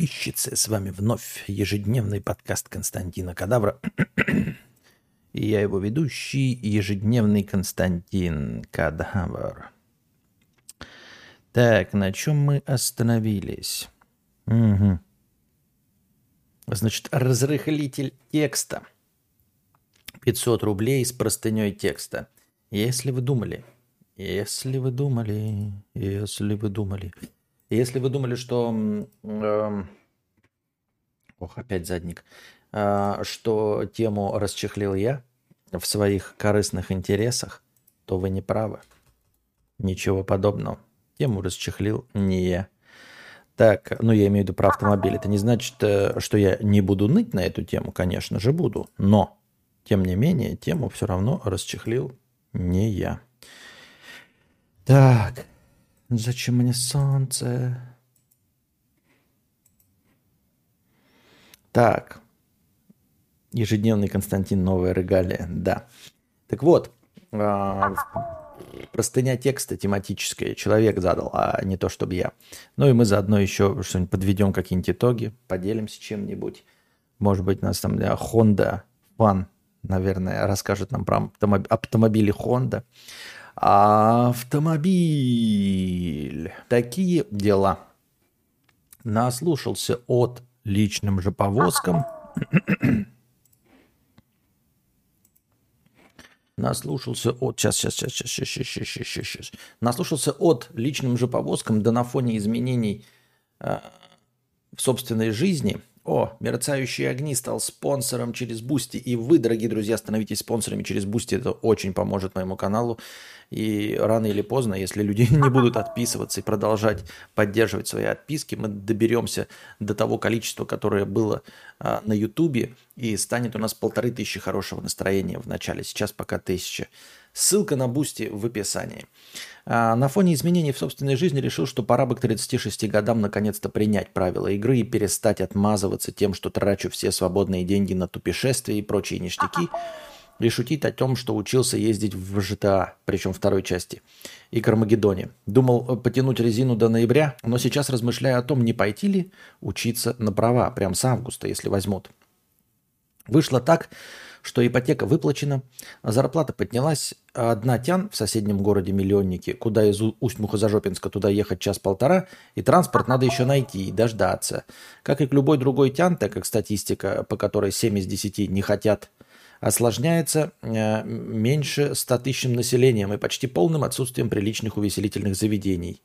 подписчицы. С вами вновь ежедневный подкаст Константина Кадавра. И я его ведущий, ежедневный Константин Кадавр. Так, на чем мы остановились? Угу. Значит, разрыхлитель текста. 500 рублей с простыней текста. Если вы думали, если вы думали, если вы думали, если вы думали, что... Э, ох, опять задник. Э, что тему расчехлил я в своих корыстных интересах, то вы не правы. Ничего подобного. Тему расчехлил не я. Так, ну я имею в виду про автомобиль. Это не значит, э, что я не буду ныть на эту тему, конечно же буду. Но, тем не менее, тему все равно расчехлил не я. Так, Зачем мне солнце? Так. Ежедневный Константин Новая Регалия. Да. Так вот, э, простыня текста тематическая. Человек задал, а не то, чтобы я. Ну и мы заодно еще что-нибудь подведем, какие-нибудь итоги, поделимся чем-нибудь. Может быть, нас там для Honda Fan, наверное, расскажет нам про автомобили Honda. Автомобиль. Такие дела. Наслушался от личным же повозкам. Наслушался от... Сейчас, сейчас, сейчас, сейчас, сейчас, сейчас, сейчас, сейчас, сейчас. Наслушался от личным же повозкам, да на фоне изменений э, в собственной жизни. О, мерцающие огни стал спонсором через Бусти. И вы, дорогие друзья, становитесь спонсорами через Бусти. Это очень поможет моему каналу. И рано или поздно, если люди не будут отписываться и продолжать поддерживать свои отписки, мы доберемся до того количества, которое было а, на Ютубе, и станет у нас полторы тысячи хорошего настроения в начале. Сейчас пока тысяча. Ссылка на Бусти в описании. А, на фоне изменений в собственной жизни решил, что пора бы к 36 годам наконец-то принять правила игры и перестать отмазываться тем, что трачу все свободные деньги на путешествия и прочие ништяки – и шутить о том, что учился ездить в GTA, причем второй части, и Кармагеддоне. Думал э, потянуть резину до ноября, но сейчас размышляю о том, не пойти ли учиться на права, прям с августа, если возьмут. Вышло так, что ипотека выплачена, зарплата поднялась, а одна тян в соседнем городе Миллионники, куда из Усть-Мухозажопинска туда ехать час-полтора, и транспорт надо еще найти и дождаться. Как и к любой другой тян, так как статистика, по которой 7 из 10 не хотят осложняется э, меньше 100 тысячным населением и почти полным отсутствием приличных увеселительных заведений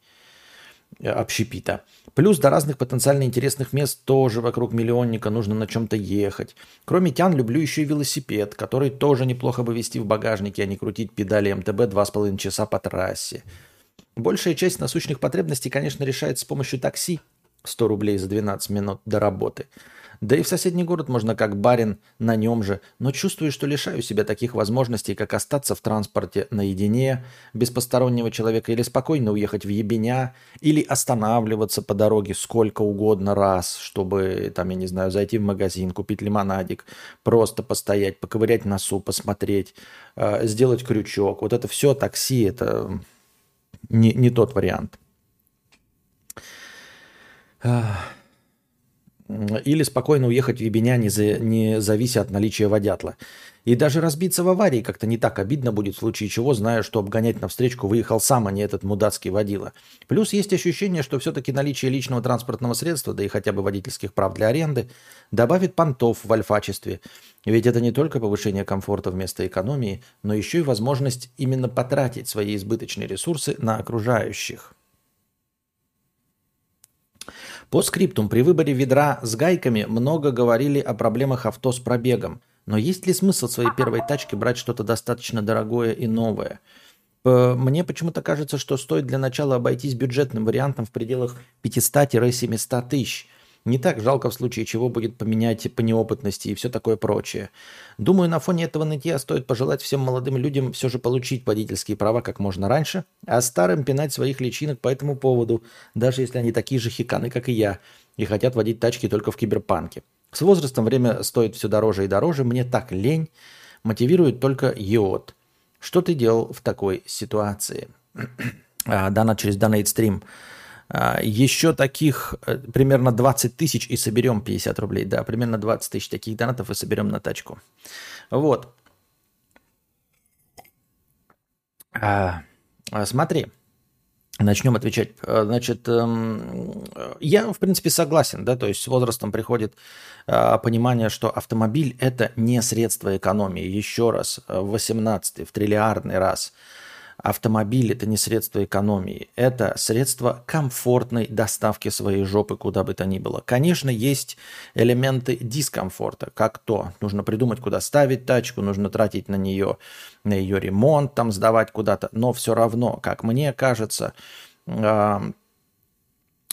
общепита. Плюс до разных потенциально интересных мест тоже вокруг миллионника нужно на чем-то ехать. Кроме тян, люблю еще и велосипед, который тоже неплохо бы вести в багажнике, а не крутить педали МТБ 2,5 часа по трассе. Большая часть насущных потребностей, конечно, решается с помощью такси. 100 рублей за 12 минут до работы – да и в соседний город можно как барин на нем же, но чувствую, что лишаю себя таких возможностей, как остаться в транспорте наедине, без постороннего человека, или спокойно уехать в ебеня, или останавливаться по дороге сколько угодно раз, чтобы, там, я не знаю, зайти в магазин, купить лимонадик, просто постоять, поковырять носу, посмотреть, э, сделать крючок. Вот это все такси, это не, не тот вариант. Или спокойно уехать в Ебеня, не, за, не завися от наличия водятла. И даже разбиться в аварии как-то не так обидно будет, в случае чего, зная, что обгонять навстречку выехал сам, а не этот мудацкий водила. Плюс есть ощущение, что все-таки наличие личного транспортного средства, да и хотя бы водительских прав для аренды, добавит понтов в альфачестве. Ведь это не только повышение комфорта вместо экономии, но еще и возможность именно потратить свои избыточные ресурсы на окружающих. По скриптум, при выборе ведра с гайками много говорили о проблемах авто с пробегом. Но есть ли смысл своей первой тачке брать что-то достаточно дорогое и новое? Мне почему-то кажется, что стоит для начала обойтись бюджетным вариантом в пределах 500-700 тысяч. Не так жалко в случае чего будет поменять по неопытности и все такое прочее. Думаю, на фоне этого нытья стоит пожелать всем молодым людям все же получить водительские права как можно раньше, а старым пинать своих личинок по этому поводу, даже если они такие же хиканы, как и я, и хотят водить тачки только в киберпанке. С возрастом время стоит все дороже и дороже, мне так лень, мотивирует только йод. Что ты делал в такой ситуации? а, Дана через Donate Stream. А, еще таких э, примерно 20 тысяч и соберем 50 рублей. Да, примерно 20 тысяч таких донатов и соберем на тачку. Вот. А, а, смотри, начнем отвечать. Значит, эм, я, в принципе, согласен, да, то есть с возрастом приходит понимание, что автомобиль – это не средство экономии. Еще раз, в 18 в триллиардный раз – Автомобиль – это не средство экономии, это средство комфортной доставки своей жопы куда бы то ни было. Конечно, есть элементы дискомфорта, как то, нужно придумать, куда ставить тачку, нужно тратить на нее, на ее ремонт, там сдавать куда-то, но все равно, как мне кажется, э,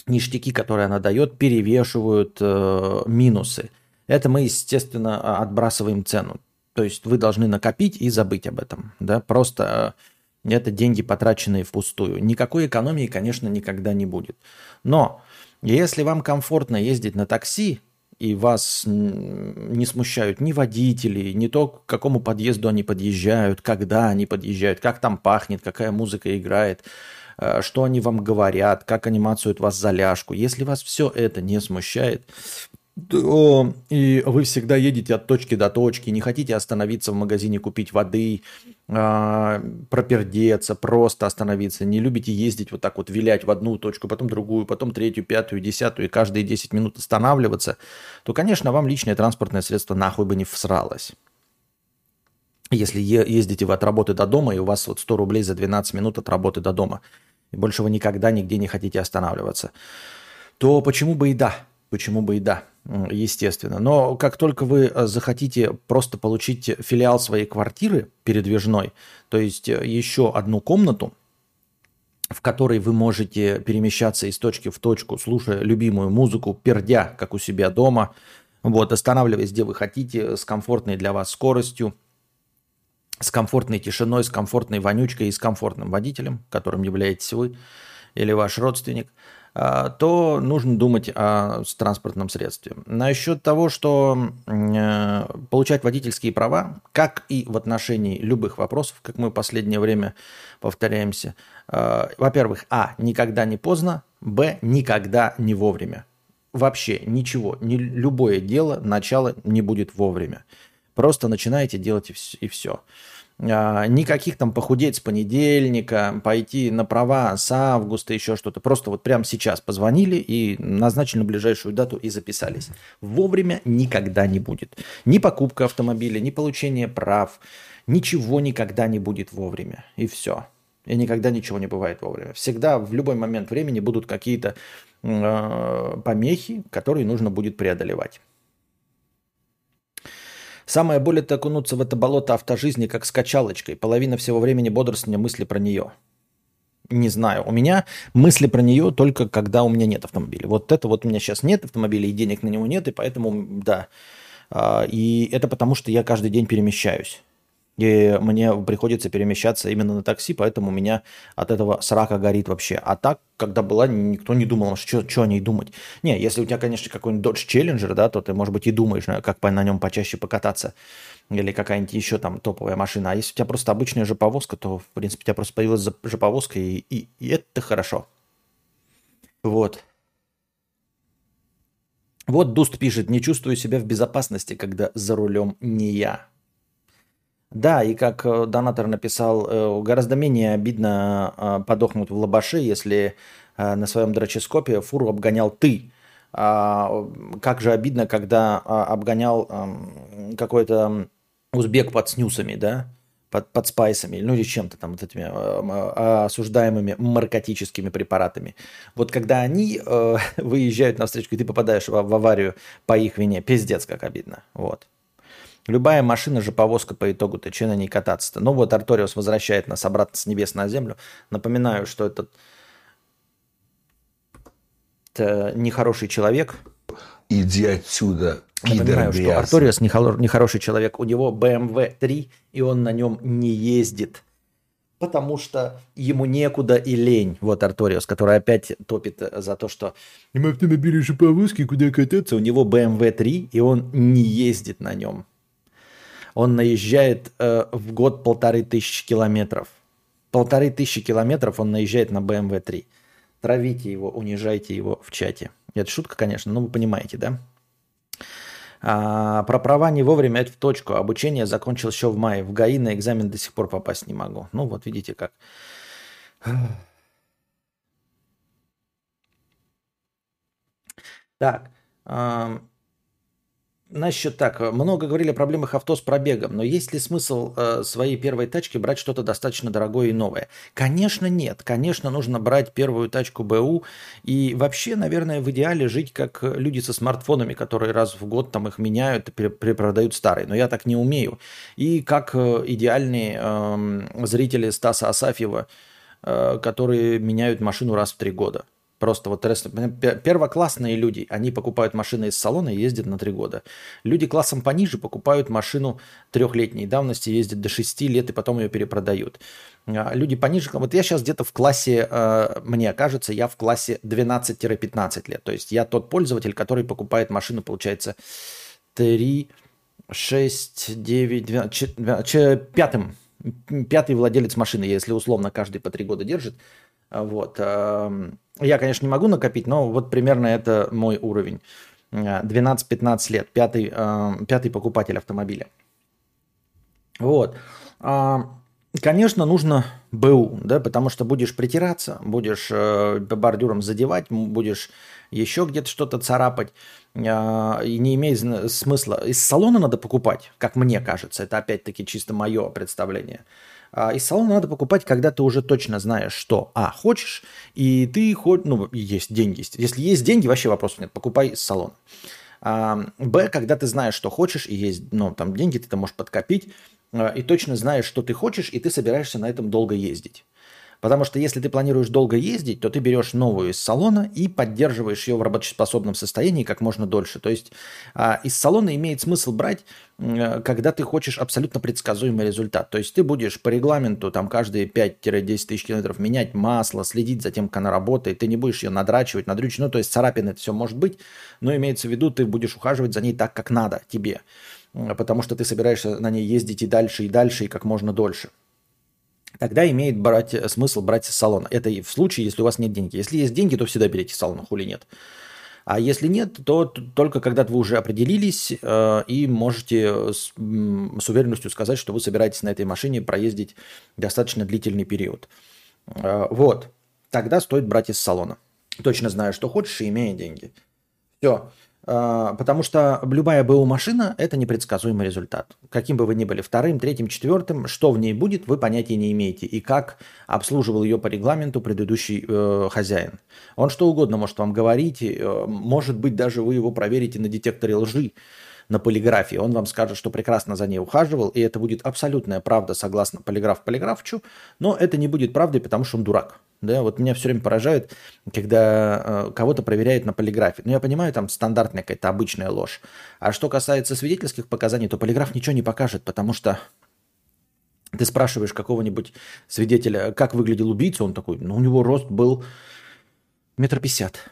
ништяки, которые она дает, перевешивают э, минусы. Это мы, естественно, отбрасываем цену. То есть вы должны накопить и забыть об этом. Да? Просто это деньги, потраченные впустую. Никакой экономии, конечно, никогда не будет. Но если вам комфортно ездить на такси, и вас не смущают ни водители, ни то, к какому подъезду они подъезжают, когда они подъезжают, как там пахнет, какая музыка играет, э, что они вам говорят, как они мацают вас за ляжку. Если вас все это не смущает, то и вы всегда едете от точки до точки, не хотите остановиться в магазине, купить воды, а, пропердеться, просто остановиться, не любите ездить вот так вот, вилять в одну точку, потом другую, потом третью, пятую, десятую, и каждые 10 минут останавливаться, то, конечно, вам личное транспортное средство нахуй бы не всралось. Если ездите вы от работы до дома, и у вас вот 100 рублей за 12 минут от работы до дома, и больше вы никогда нигде не хотите останавливаться, то почему бы и да? Почему бы и да? Естественно. Но как только вы э, захотите просто получить филиал своей квартиры передвижной, то есть э, еще одну комнату, в которой вы можете перемещаться из точки в точку, слушая любимую музыку, пердя, как у себя дома, вот, останавливаясь, где вы хотите, с комфортной для вас скоростью, с комфортной тишиной, с комфортной вонючкой и с комфортным водителем, которым являетесь вы или ваш родственник – то нужно думать о транспортном средстве. Насчет того, что э, получать водительские права, как и в отношении любых вопросов, как мы в последнее время повторяемся, э, во-первых, а, никогда не поздно, б, никогда не вовремя. Вообще ничего, ни, любое дело, начало не будет вовремя. Просто начинаете делать и все. А, никаких там похудеть с понедельника, пойти на права с августа, еще что-то. Просто вот прямо сейчас позвонили и назначили на ближайшую дату и записались. Вовремя никогда не будет. Ни покупка автомобиля, ни получение прав. Ничего никогда не будет вовремя. И все. И никогда ничего не бывает вовремя. Всегда в любой момент времени будут какие-то э, помехи, которые нужно будет преодолевать. Самое боль окунуться в это болото автожизни как с качалочкой. Половина всего времени бодрствования мысли про нее. Не знаю. У меня мысли про нее только когда у меня нет автомобиля. Вот это вот у меня сейчас нет автомобиля и денег на него нет, и поэтому, да. А, и это потому, что я каждый день перемещаюсь. И мне приходится перемещаться именно на такси, поэтому у меня от этого срака горит вообще. А так, когда была, никто не думал, что, что о ней думать. Не, если у тебя, конечно, какой-нибудь Dodge Challenger, да, то ты, может быть, и думаешь, как на нем почаще покататься. Или какая-нибудь еще там топовая машина. А если у тебя просто обычная же повозка, то, в принципе, у тебя просто появилась же повозка, и, и, и это хорошо. Вот. Вот Дуст пишет, не чувствую себя в безопасности, когда за рулем не я. Да, и как э, донатор написал, э, гораздо менее обидно э, подохнуть в лабаше, если на своем дроческопе фуру обгонял ты. А, как же обидно, когда а, обгонял какой-то узбек под снюсами, да? под, под спайсами, ну или чем-то там вот этими э, осуждаемыми наркотическими препаратами. Вот когда они э, выезжают на встречку, и ты попадаешь в, в аварию по их вине, пиздец, как обидно. Вот. Любая машина же повозка по итогу-то, че на ней кататься-то? Ну вот Арториус возвращает нас обратно с небес на землю. Напоминаю, что этот это нехороший человек. Иди отсюда, Напоминаю, что Арториус нехороший человек. У него BMW 3, и он на нем не ездит. Потому что ему некуда и лень. Вот Арториус, который опять топит за то, что автомобили же повозки, куда кататься. У него BMW 3, и он не ездит на нем он наезжает э, в год полторы тысячи километров. Полторы тысячи километров он наезжает на BMW 3. Травите его, унижайте его в чате. Это шутка, конечно, но вы понимаете, да? А, про права не вовремя, это в точку. Обучение закончил еще в мае. В ГАИ на экзамен до сих пор попасть не могу. Ну вот видите как. Так. Насчет так, много говорили о проблемах авто с пробегом, но есть ли смысл э, своей первой тачки брать что-то достаточно дорогое и новое? Конечно, нет. Конечно, нужно брать первую тачку БУ и вообще, наверное, в идеале жить как люди со смартфонами, которые раз в год там их меняют и перепродают старые. Но я так не умею. И как э, идеальные э, зрители Стаса Асафьева, э, которые меняют машину раз в три года. Просто вот первоклассные люди, они покупают машины из салона и ездят на три года. Люди классом пониже покупают машину трехлетней давности, ездят до шести лет и потом ее перепродают. А люди пониже, вот я сейчас где-то в классе, э, мне кажется, я в классе 12-15 лет. То есть я тот пользователь, который покупает машину, получается, 3, 6, 9, 12, 12 пятым. Пятый владелец машины, если условно каждый по три года держит. Вот. Я, конечно, не могу накопить, но вот примерно это мой уровень. 12-15 лет, пятый, э, пятый покупатель автомобиля. Вот. А, конечно, нужно БУ, да, потому что будешь притираться, будешь э, бордюром задевать, будешь еще где-то что-то царапать, э, и не имеет смысла. Из салона надо покупать, как мне кажется, это опять-таки чисто мое представление – из салона надо покупать, когда ты уже точно знаешь, что, а, хочешь, и ты, хоть, ну, есть деньги. Если есть деньги, вообще вопросов нет, покупай из салона. А, б, когда ты знаешь, что хочешь, и есть, ну, там деньги ты там можешь подкопить, а, и точно знаешь, что ты хочешь, и ты собираешься на этом долго ездить. Потому что если ты планируешь долго ездить, то ты берешь новую из салона и поддерживаешь ее в работоспособном состоянии как можно дольше. То есть а, из салона имеет смысл брать, э, когда ты хочешь абсолютно предсказуемый результат. То есть ты будешь по регламенту там каждые 5-10 тысяч километров менять масло, следить за тем, как она работает. Ты не будешь ее надрачивать, надрючить. Ну, то есть царапины это все может быть, но имеется в виду, ты будешь ухаживать за ней так, как надо тебе. Потому что ты собираешься на ней ездить и дальше, и дальше, и как можно дольше тогда имеет брать, э, смысл брать из салона. Это и в случае, если у вас нет денег. Если есть деньги, то всегда берите салон, хули нет. А если нет, то только когда вы уже определились э, и можете с, с уверенностью сказать, что вы собираетесь на этой машине проездить достаточно длительный период. Э, вот. Тогда стоит брать из салона. Точно зная, что хочешь, и имея деньги. Все. А, потому что любая БУ машина – это непредсказуемый результат. Каким бы вы ни были вторым, третьим, четвертым, что в ней будет, вы понятия не имеете. И как обслуживал ее по регламенту предыдущий э, хозяин. Он что угодно может вам говорить, э, может быть, даже вы его проверите на детекторе лжи, на полиграфии. Он вам скажет, что прекрасно за ней ухаживал, и это будет абсолютная правда согласно полиграф полиграфчу, но это не будет правдой, потому что он дурак. Да, вот меня все время поражает, когда э, кого-то проверяют на полиграфе. Ну, я понимаю, там стандартная какая-то обычная ложь. А что касается свидетельских показаний, то полиграф ничего не покажет, потому что ты спрашиваешь какого-нибудь свидетеля, как выглядел убийца, он такой, ну, у него рост был метр пятьдесят.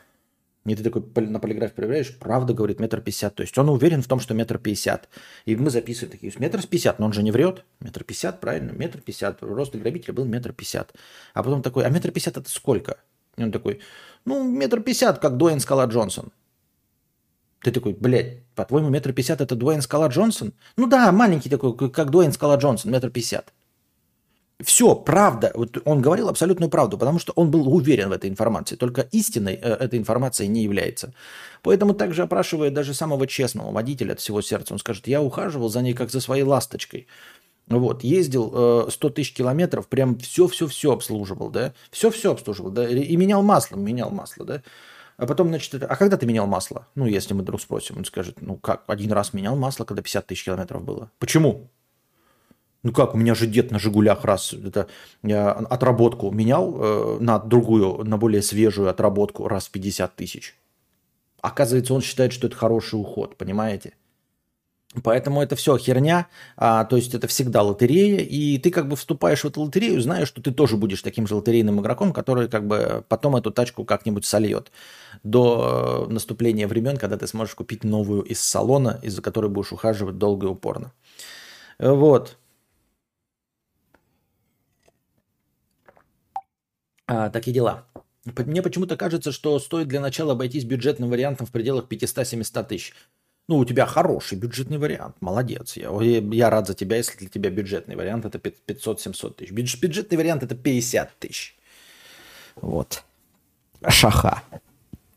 И ты такой на полиграфе проверяешь, правда говорит метр пятьдесят. То есть он уверен в том, что метр пятьдесят. И мы записываем такие, метр пятьдесят, но он же не врет. Метр пятьдесят, правильно, метр пятьдесят. Рост грабителя был метр пятьдесят. А потом такой, а метр пятьдесят это сколько? И он такой, ну, метр пятьдесят, как Дуэйн Скала Джонсон. Ты такой, блядь, по-твоему, метр пятьдесят это Дуэйн Скала Джонсон? Ну да, маленький такой, как Дуэйн Скала Джонсон, метр пятьдесят. Все, правда. Вот он говорил абсолютную правду, потому что он был уверен в этой информации. Только истинной э, эта информация не является. Поэтому также опрашивая даже самого честного водителя от всего сердца, он скажет, я ухаживал за ней как за своей ласточкой. Вот, ездил э, 100 тысяч километров, прям все-все-все обслуживал, да, все-все обслуживал, да, и менял масло, менял масло, да. А потом, значит, а когда ты менял масло? Ну, если мы друг спросим, он скажет, ну как, один раз менял масло, когда 50 тысяч километров было. Почему? Ну как, у меня же дед на «Жигулях» раз это, я отработку менял э, на другую, на более свежую отработку раз в 50 тысяч. Оказывается, он считает, что это хороший уход, понимаете? Поэтому это все херня, а, то есть это всегда лотерея, и ты как бы вступаешь в эту лотерею, знаешь, что ты тоже будешь таким же лотерейным игроком, который как бы потом эту тачку как-нибудь сольет до э, наступления времен, когда ты сможешь купить новую из салона, из-за которой будешь ухаживать долго и упорно. Вот. А, такие дела. Мне почему-то кажется, что стоит для начала обойтись бюджетным вариантом в пределах 500-700 тысяч. Ну, у тебя хороший бюджетный вариант, молодец. Я, я рад за тебя, если для тебя бюджетный вариант это 500-700 тысяч. Бюджетный вариант это 50 тысяч. Вот. Шаха.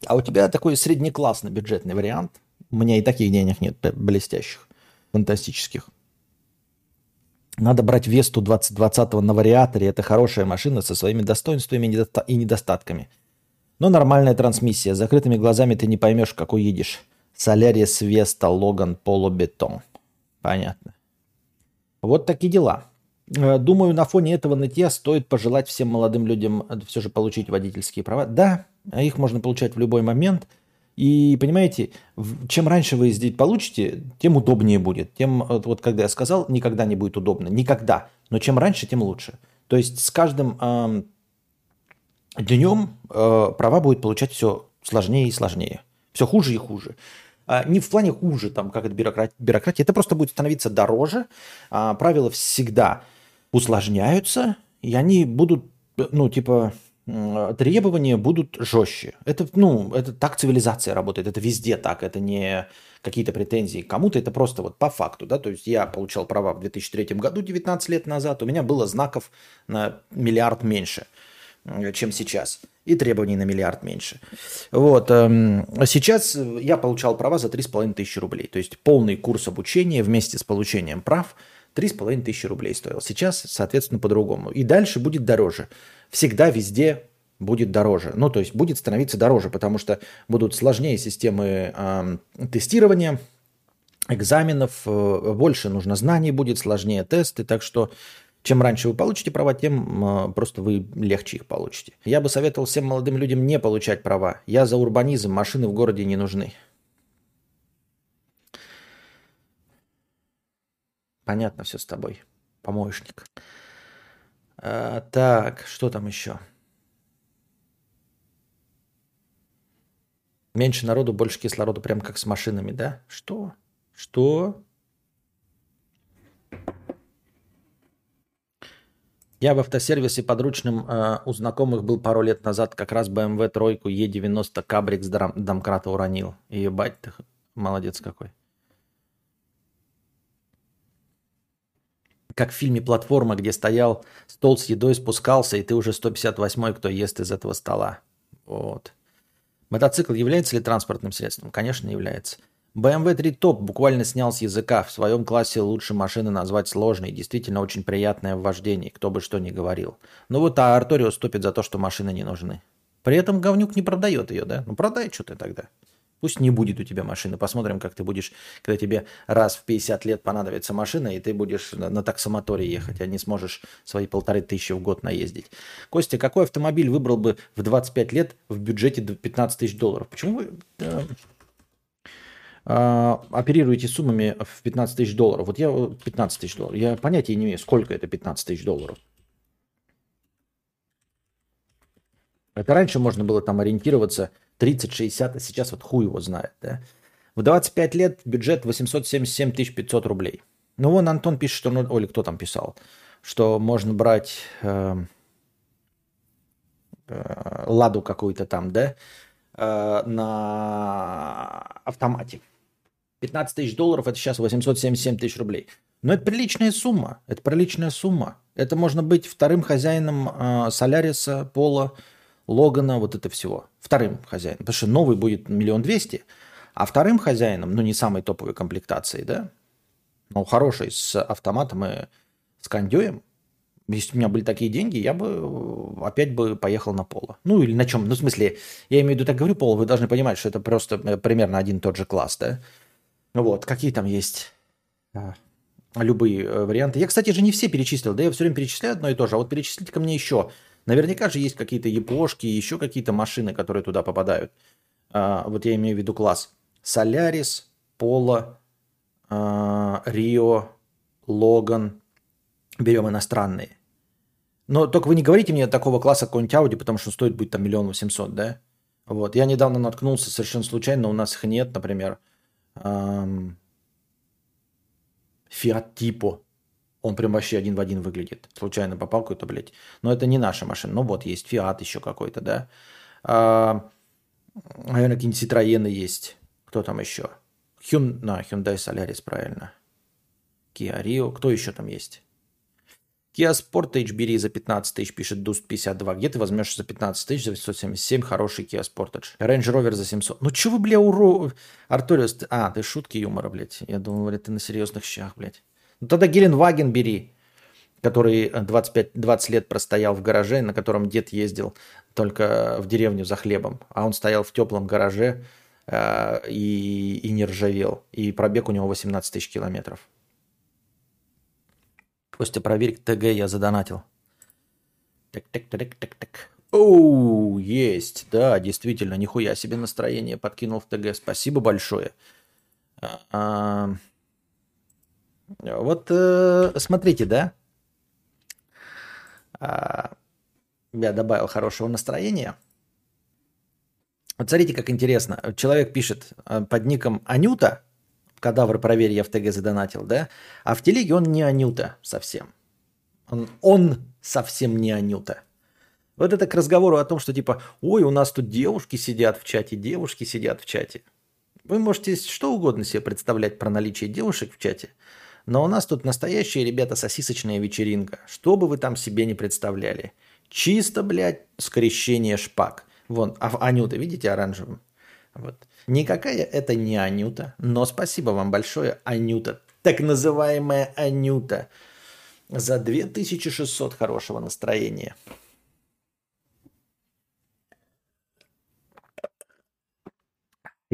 А у тебя такой среднеклассный бюджетный вариант. У меня и таких денег нет блестящих, фантастических. Надо брать Весту 2020 на вариаторе. Это хорошая машина со своими достоинствами и недостатками. Но нормальная трансмиссия. С закрытыми глазами ты не поймешь, какой едешь. Солярис, Веста, Логан, Полубетон. Понятно. Вот такие дела. Э, думаю, на фоне этого нытья стоит пожелать всем молодым людям э, все же получить водительские права. Да, их можно получать в любой момент – и понимаете, чем раньше вы здесь получите, тем удобнее будет. Тем, вот когда я сказал, никогда не будет удобно. Никогда. Но чем раньше, тем лучше. То есть с каждым э, днем э, права будет получать все сложнее и сложнее. Все хуже и хуже. А, не в плане хуже, там, как это бюрократия. Это просто будет становиться дороже. А, правила всегда усложняются, и они будут, ну, типа, требования будут жестче. Это, ну, это так цивилизация работает, это везде так, это не какие-то претензии кому-то, это просто вот по факту, да, то есть я получал права в 2003 году, 19 лет назад, у меня было знаков на миллиард меньше, чем сейчас, и требований на миллиард меньше. Вот, эм, сейчас я получал права за 3,5 тысячи рублей, то есть полный курс обучения вместе с получением прав – 3,5 тысячи рублей стоил. Сейчас, соответственно, по-другому. И дальше будет дороже всегда везде будет дороже. Ну, то есть будет становиться дороже, потому что будут сложнее системы э, тестирования, экзаменов, э, больше нужно знаний будет, сложнее тесты, так что чем раньше вы получите права, тем э, просто вы легче их получите. Я бы советовал всем молодым людям не получать права. Я за урбанизм, машины в городе не нужны. Понятно все с тобой, помощник. А, так, что там еще? Меньше народу, больше кислорода, прям как с машинами, да? Что? Что? Я в автосервисе подручным э, у знакомых был пару лет назад, как раз BMW тройку E90 кабрик с домкрата уронил. Ебать ты, молодец какой. Как в фильме «Платформа», где стоял стол с едой, спускался, и ты уже 158-й, кто ест из этого стола. Вот. Мотоцикл является ли транспортным средством? Конечно, является. BMW 3 Top буквально снял с языка. В своем классе лучше машины назвать сложной. Действительно очень приятное в вождении, кто бы что ни говорил. Ну вот, а Арториус топит за то, что машины не нужны. При этом говнюк не продает ее, да? Ну продай что ты тогда. Пусть не будет у тебя машины. Посмотрим, как ты будешь, когда тебе раз в 50 лет понадобится машина, и ты будешь на, таксомоторе ехать, а не сможешь свои полторы тысячи в год наездить. Костя, какой автомобиль выбрал бы в 25 лет в бюджете 15 тысяч долларов? Почему вы э, э, оперируете суммами в 15 тысяч долларов? Вот я 15 тысяч долларов. Я понятия не имею, сколько это 15 тысяч долларов. Это раньше можно было там ориентироваться – 30-60, а сейчас вот хуй его знает. Да? В 25 лет бюджет 877 500 рублей. Ну, вон Антон пишет, что, ну, Оля, кто там писал, что можно брать э, э, ладу какую-то там, да, э, на автомате. 15 тысяч долларов, это сейчас 877 тысяч рублей. Но это приличная сумма, это приличная сумма. Это можно быть вторым хозяином э, Соляриса, Пола, Логана, вот это всего. Вторым хозяином. Потому что новый будет миллион двести, а вторым хозяином, ну не самой топовой комплектации, да, но хороший, с автоматом и с кондюем, если у меня были такие деньги, я бы э, опять бы поехал на поло. Ну или на чем? Ну в смысле, я имею в виду, так говорю поло, вы должны понимать, что это просто э, примерно один и тот же класс, да? Вот, какие там есть а, любые э, варианты. Я, кстати же, не все перечислил, да я все время перечисляю одно и то же, а вот перечислите ко мне еще Наверняка же есть какие-то япошки, еще какие-то машины, которые туда попадают. А, вот я имею в виду класс. Солярис, Поло, а, Рио, Логан. Берем иностранные. Но только вы не говорите мне такого класса какой-нибудь Audi, потому что стоит будет там миллион восемьсот, да? Вот. Я недавно наткнулся совершенно случайно, у нас их нет, например, эм, Fiat Tipo. Он прям вообще один в один выглядит. Случайно попал какой-то, блядь. Но это не наша машина. Ну вот, есть Фиат еще какой-то, да. А, наверное, какие-нибудь Citroёны есть. Кто там еще? Hyun... На, Hyundai Solaris, правильно. Kia Rio. Кто еще там есть? Kia Sportage бери за 15 тысяч, пишет Дуст 52. Где ты возьмешь за 15 тысяч, за 877 хороший Kia Sportage? Range Rover за 700. Ну че вы, бля, уро... Арториус, ты... а, ты шутки юмора, блядь. Я думал, блядь, ты на серьезных щах, блядь. Ну тогда Геленваген бери, который 25, 20 лет простоял в гараже, на котором дед ездил только в деревню за хлебом. А он стоял в теплом гараже э, и, и не ржавел. И пробег у него 18 тысяч километров. Костя, проверь, ТГ я задонатил. Так, так, так, так, так. Оу, есть, да, действительно, нихуя себе настроение подкинул в ТГ. Спасибо большое. А, вот э, смотрите, да? А, я добавил хорошего настроения. Вот смотрите, как интересно. Человек пишет э, под ником Анюта, кадавр проверь, я в ТГ задонатил, да? А в телеге он не Анюта совсем. Он, он совсем не Анюта. Вот это к разговору о том, что типа, ой, у нас тут девушки сидят в чате, девушки сидят в чате. Вы можете что угодно себе представлять про наличие девушек в чате, но у нас тут настоящая, ребята, сосисочная вечеринка. Что бы вы там себе не представляли. Чисто, блядь, скрещение шпак. Вон, а Анюта, видите, оранжевым? Вот. Никакая это не Анюта, но спасибо вам большое, Анюта. Так называемая Анюта. За 2600 хорошего настроения.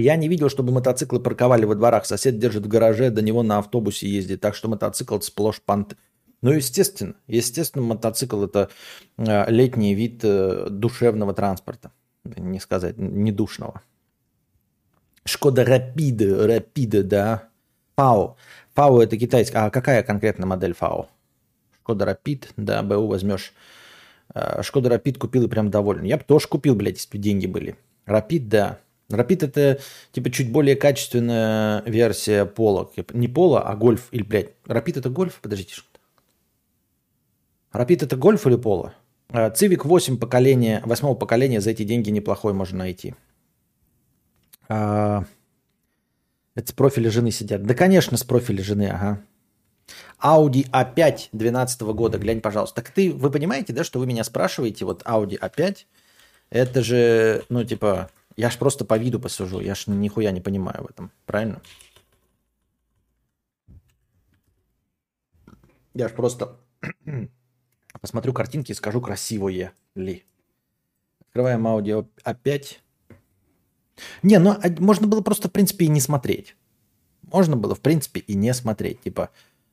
Я не видел, чтобы мотоциклы парковали во дворах. Сосед держит в гараже, до него на автобусе ездит. Так что мотоцикл сплошь пант. Ну, естественно. Естественно, мотоцикл – это э, летний вид э, душевного транспорта. Не сказать, не душного. Шкода Рапида, Рапида, да. ФАО. ФАО это китайская. А какая конкретно модель ФАО? Шкода Рапид, да, БУ возьмешь. А, Шкода Рапид купил и прям доволен. Я бы тоже купил, блядь, если бы деньги были. Рапид, да. Рапид это типа чуть более качественная версия Пола. Не Пола, а Гольф. Или, блядь, Рапид это Гольф? Подождите. Рапид это Гольф или Пола? Цивик 8 поколения, 8 поколения за эти деньги неплохой можно найти. А, это с профиля жены сидят. Да, конечно, с профиля жены, ага. Audi A5 12 года, глянь, пожалуйста. Так ты, вы понимаете, да, что вы меня спрашиваете, вот Audi A5, это же, ну, типа, я ж просто по виду посужу, я ж нихуя не понимаю в этом, правильно? Я ж просто посмотрю картинки и скажу, красивое ли. Открываем Audi A5. Не, ну а можно было просто, в принципе, и не смотреть. Можно было, в принципе, и не смотреть. Типа,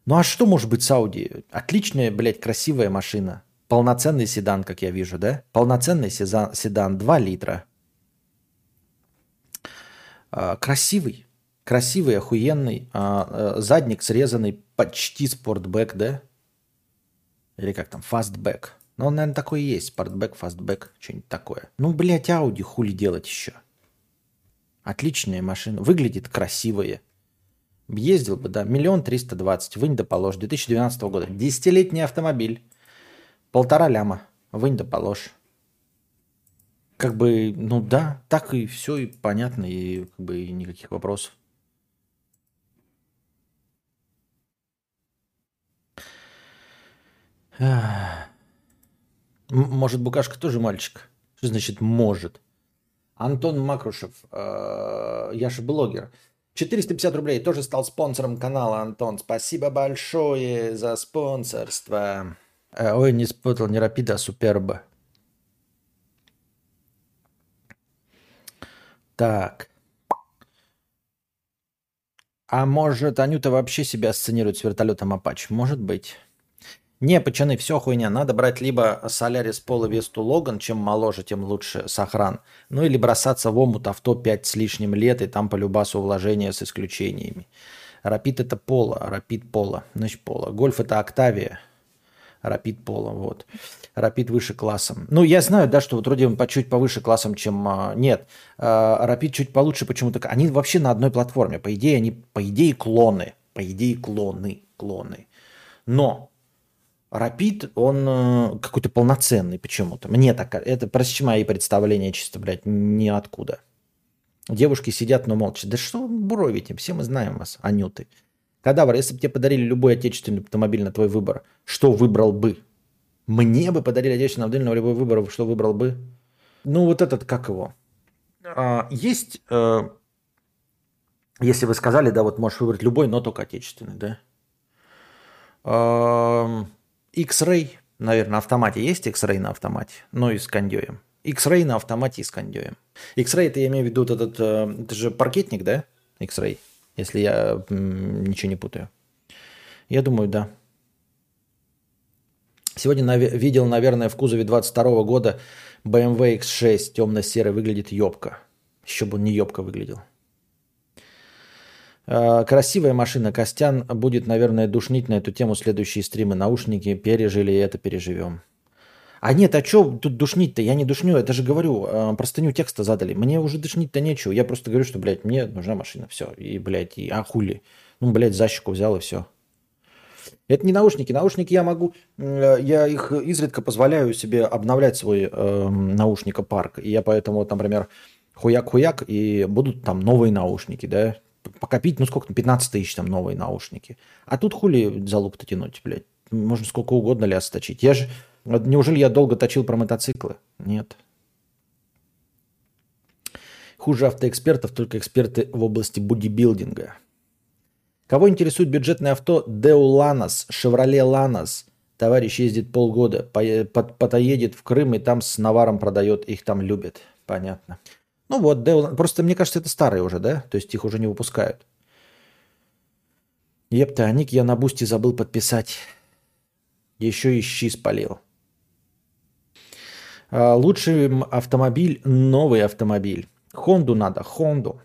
ну а что может быть с Audi? Отличная, блядь, красивая машина. Полноценный седан, как я вижу, да? Полноценный седан, седан 2 литра. А, красивый. Красивый, охуенный. А, а, задник срезанный, почти sportback, да? Или как там, fastback. Ну, он, наверное, такой и есть. Sportback, fastback, что-нибудь такое. Ну, блядь, Audi хули делать еще? Отличная машина. Выглядит красивая. Ездил бы, да, миллион триста двадцать. Вынь да положь. 2012 года. Десятилетний автомобиль. Полтора ляма. Вынь да положь. Как бы, ну да, так и все, и понятно, и как бы и никаких вопросов. Может, Букашка тоже мальчик? Что значит может? Антон Макрушев, э, я же блогер. 450 рублей, тоже стал спонсором канала, Антон. Спасибо большое за спонсорство. Э, ой, не спутал, не Рапида, а Суперба. Так. А может, Анюта вообще себя сценирует с вертолетом Апач? Может быть. Не, пацаны, все хуйня. Надо брать либо Солярис Пола Весту Логан, чем моложе, тем лучше сохран. Ну или бросаться в омут авто 5 с лишним лет, и там по любасу вложения с исключениями. Рапид это Пола, Рапид Пола, значит Пола. Гольф это Октавия, Рапид Пола, вот. Рапид выше классом. Ну, я знаю, да, что вот вроде он по чуть повыше классом, чем... А, нет, а, Рапид чуть получше почему-то. Они вообще на одной платформе. По идее, они, по идее, клоны. По идее, клоны, клоны. Но Рапид, он э, какой-то полноценный почему-то. Мне так, это прости мои представления чисто, блядь, ниоткуда. Девушки сидят, но молча. Да что вы буровите? Все мы знаем вас, Анюты. Кадавр, если бы тебе подарили любой отечественный автомобиль на твой выбор, что выбрал бы? Мне бы подарили отечественный автомобиль на любой выбор, что выбрал бы? Ну, вот этот, как его? А, есть, э, если вы сказали, да, вот можешь выбрать любой, но только отечественный, да? Э, X-Ray, наверное, на автомате есть X-Ray на автомате? Ну и с кондеем. X-Ray на автомате и с кондеем. X-Ray, это я имею в виду этот, э, это же паркетник, да? X-Ray, если я ничего не путаю. Я думаю, да. Сегодня нав- видел, наверное, в кузове 22 года BMW X6 темно-серый выглядит ёбка. Еще бы он не ёбка выглядел. Э, красивая машина. Костян будет, наверное, душнить на эту тему следующие стримы. Наушники пережили, и это переживем. А нет, а что тут душнить-то? Я не душню, это же говорю, э, простыню текста задали. Мне уже душнить-то нечего. Я просто говорю, что, блядь, мне нужна машина, все. И, блядь, и а хули? Ну, блядь, защику взял и все. Это не наушники. Наушники я могу, э, я их изредка позволяю себе обновлять свой э, наушникопарк. И я поэтому, вот, например, хуяк-хуяк, и будут там новые наушники, да, покопить, ну сколько, 15 тысяч там новые наушники. А тут хули залуп-то тянуть, блядь. Можно сколько угодно ляс точить. Я же Неужели я долго точил про мотоциклы? Нет. Хуже автоэкспертов только эксперты в области бодибилдинга. Кого интересует бюджетное авто Деу Ланос, Шевроле Ланос? Товарищ ездит полгода, потоедет в Крым и там с наваром продает, их там любят. Понятно. Ну вот, Деу, просто мне кажется, это старые уже, да? То есть их уже не выпускают. Епта, а ник я на бусте забыл подписать. Еще и щи спалил. А, лучший автомобиль – новый автомобиль. Хонду надо, Хонду.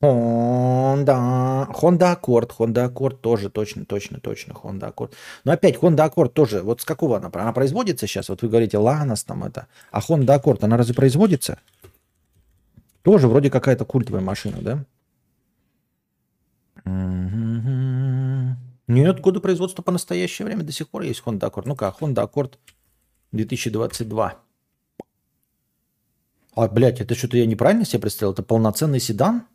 Honda, Honda Accord, Honda Accord тоже точно, точно, точно, Honda Accord. Но опять Honda Accord тоже, вот с какого она? Она производится сейчас? Вот вы говорите Lanos там это, а Honda Accord, она разве производится? Тоже вроде какая-то культовая машина, да? Нет, годы производства по настоящее время до сих пор есть Honda Accord. Ну-ка, Honda Accord 2022. А, блядь, это что-то я неправильно себе представил? Это полноценный седан?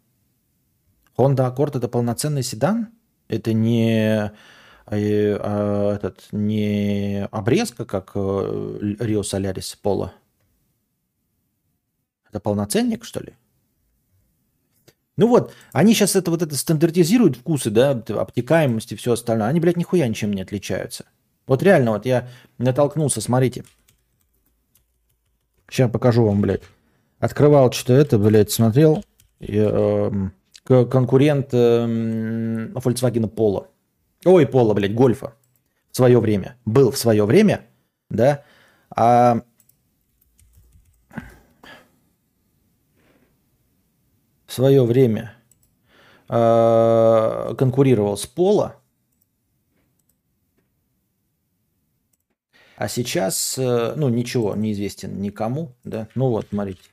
Honda Accord это полноценный седан? Это не, э, э, этот, не обрезка, как Rio Solaris Polo? Это полноценник, что ли? Ну вот, они сейчас это вот это стандартизируют вкусы, да, обтекаемость и все остальное. Они, блядь, нихуя ничем не отличаются. Вот реально, вот я натолкнулся, смотрите. Сейчас покажу вам, блядь. Открывал что-то это, блядь, смотрел. И, э, конкурент э, Volkswagen Polo. Ой, Polo, блядь, Гольфа. В свое время. Был в свое время, да. А в свое время э, конкурировал с Polo. А сейчас, э, ну, ничего, неизвестен никому, да. Ну вот, смотрите.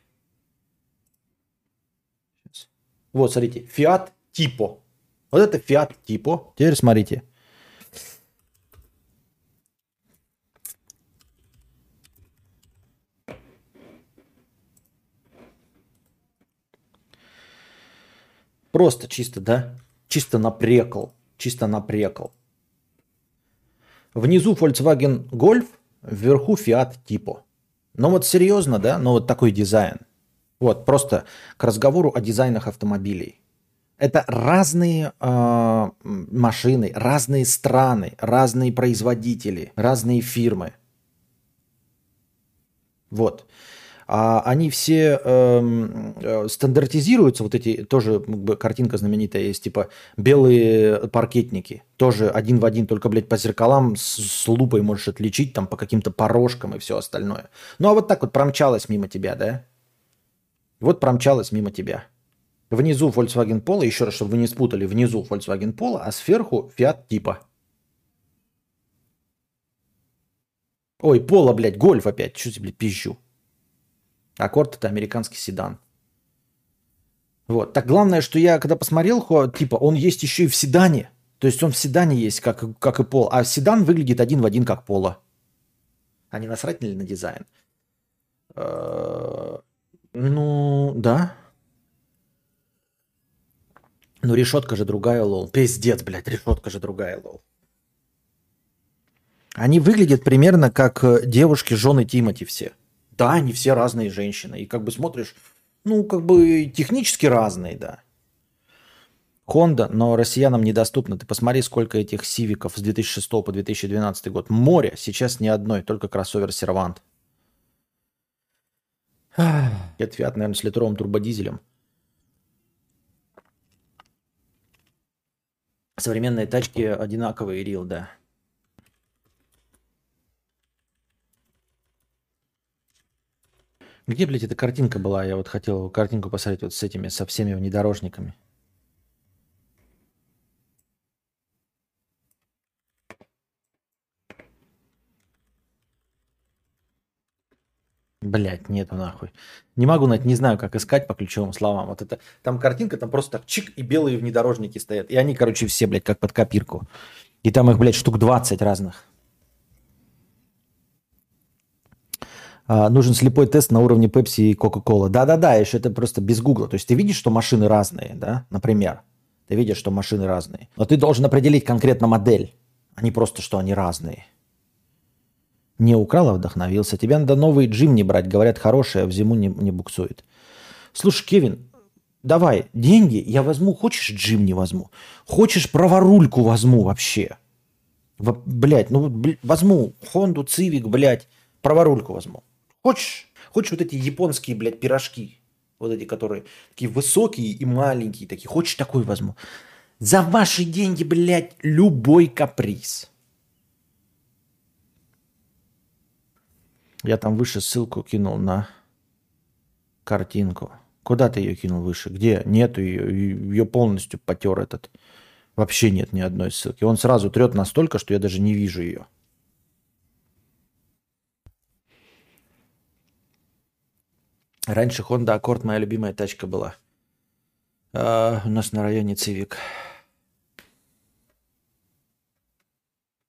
Вот, смотрите, Fiat Tipo. Вот это Fiat Tipo. Теперь смотрите. Просто чисто, да? Чисто напрекал. Чисто напрекал. Внизу Volkswagen Golf, вверху Fiat Tipo. Ну вот серьезно, да? Ну вот такой дизайн. Вот, просто к разговору о дизайнах автомобилей. Это разные э, машины, разные страны, разные производители, разные фирмы. Вот. А они все эм, э, стандартизируются, вот эти тоже как бы, картинка знаменитая есть, типа белые паркетники, тоже один в один, только, блядь, по зеркалам с, с лупой можешь отличить, там по каким-то порожкам и все остальное. Ну а вот так вот промчалась мимо тебя, да? Вот промчалась мимо тебя. Внизу Volkswagen Polo, еще раз, чтобы вы не спутали, внизу Volkswagen Polo, а сверху Fiat типа. Ой, Polo, блядь, Golf опять. Что тебе, блядь, пизжу? Аккорд это американский седан. Вот. Так главное, что я когда посмотрел, типа, он есть еще и в седане. То есть он в седане есть, как, как и пол. А седан выглядит один в один, как поло. А не насрать ли на дизайн? Ну, да. Ну, решетка же другая, lol. Пиздец, блядь, решетка же другая, lol. Они выглядят примерно как э, девушки, жены Тимати все. Да, они все разные женщины. И как бы смотришь, ну, как бы технически разные, да. Honda, но россиянам недоступно. Ты посмотри, сколько этих сивиков с 2006 по 2012 год. Море. Сейчас ни одной, только кроссовер Сервант. Это Фиат, наверное, с литровым турбодизелем. Современные тачки одинаковые, Рил, да. Где, блядь, эта картинка была? Я вот хотел картинку посмотреть вот с этими, со всеми внедорожниками. Блять, нету нахуй. Не могу найти, не знаю, как искать по ключевым словам. Вот это, там картинка, там просто так чик, и белые внедорожники стоят. И они, короче, все, блядь, как под копирку. И там их, блядь, штук 20 разных. А, нужен слепой тест на уровне Pepsi и Coca-Cola. Да-да-да, еще это просто без гугла. То есть ты видишь, что машины разные, да, например. Ты видишь, что машины разные. Но ты должен определить конкретно модель, а не просто, что они разные. Не украл, а вдохновился. Тебе надо новый джим не брать. Говорят, хороший, а в зиму не, не буксует. Слушай, Кевин, давай, деньги я возьму. Хочешь, джим не возьму? Хочешь, праворульку возьму вообще? В, блядь, ну бл, возьму Хонду, Цивик, блядь, праворульку возьму. Хочешь? Хочешь вот эти японские, блядь, пирожки? Вот эти, которые такие высокие и маленькие такие. Хочешь, такой возьму? За ваши деньги, блядь, любой каприз. Я там выше ссылку кинул на картинку. Куда ты ее кинул выше? Где? Нету ее. Ее полностью потер этот. Вообще нет ни одной ссылки. Он сразу трет настолько, что я даже не вижу ее. Раньше Honda Accord моя любимая тачка была. А, у нас на районе Цивик.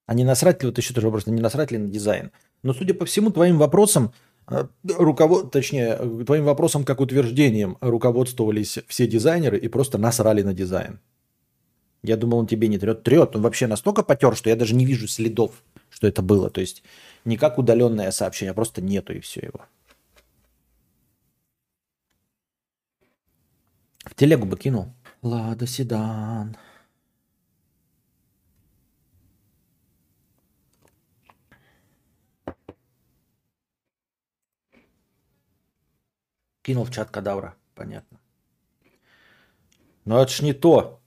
А не насрать ли, вот еще тоже вопрос, не насрать ли на дизайн? Но, судя по всему, твоим вопросам, э, руковод... точнее, твоим вопросам как утверждением руководствовались все дизайнеры и просто насрали на дизайн. Я думал, он тебе не трет. Трет. Он вообще настолько потер, что я даже не вижу следов, что это было. То есть не как удаленное сообщение, а просто нету и все его. В телегу бы кинул. Лада Седан. Кинул в чат кадавра. Понятно. Но это ж не то.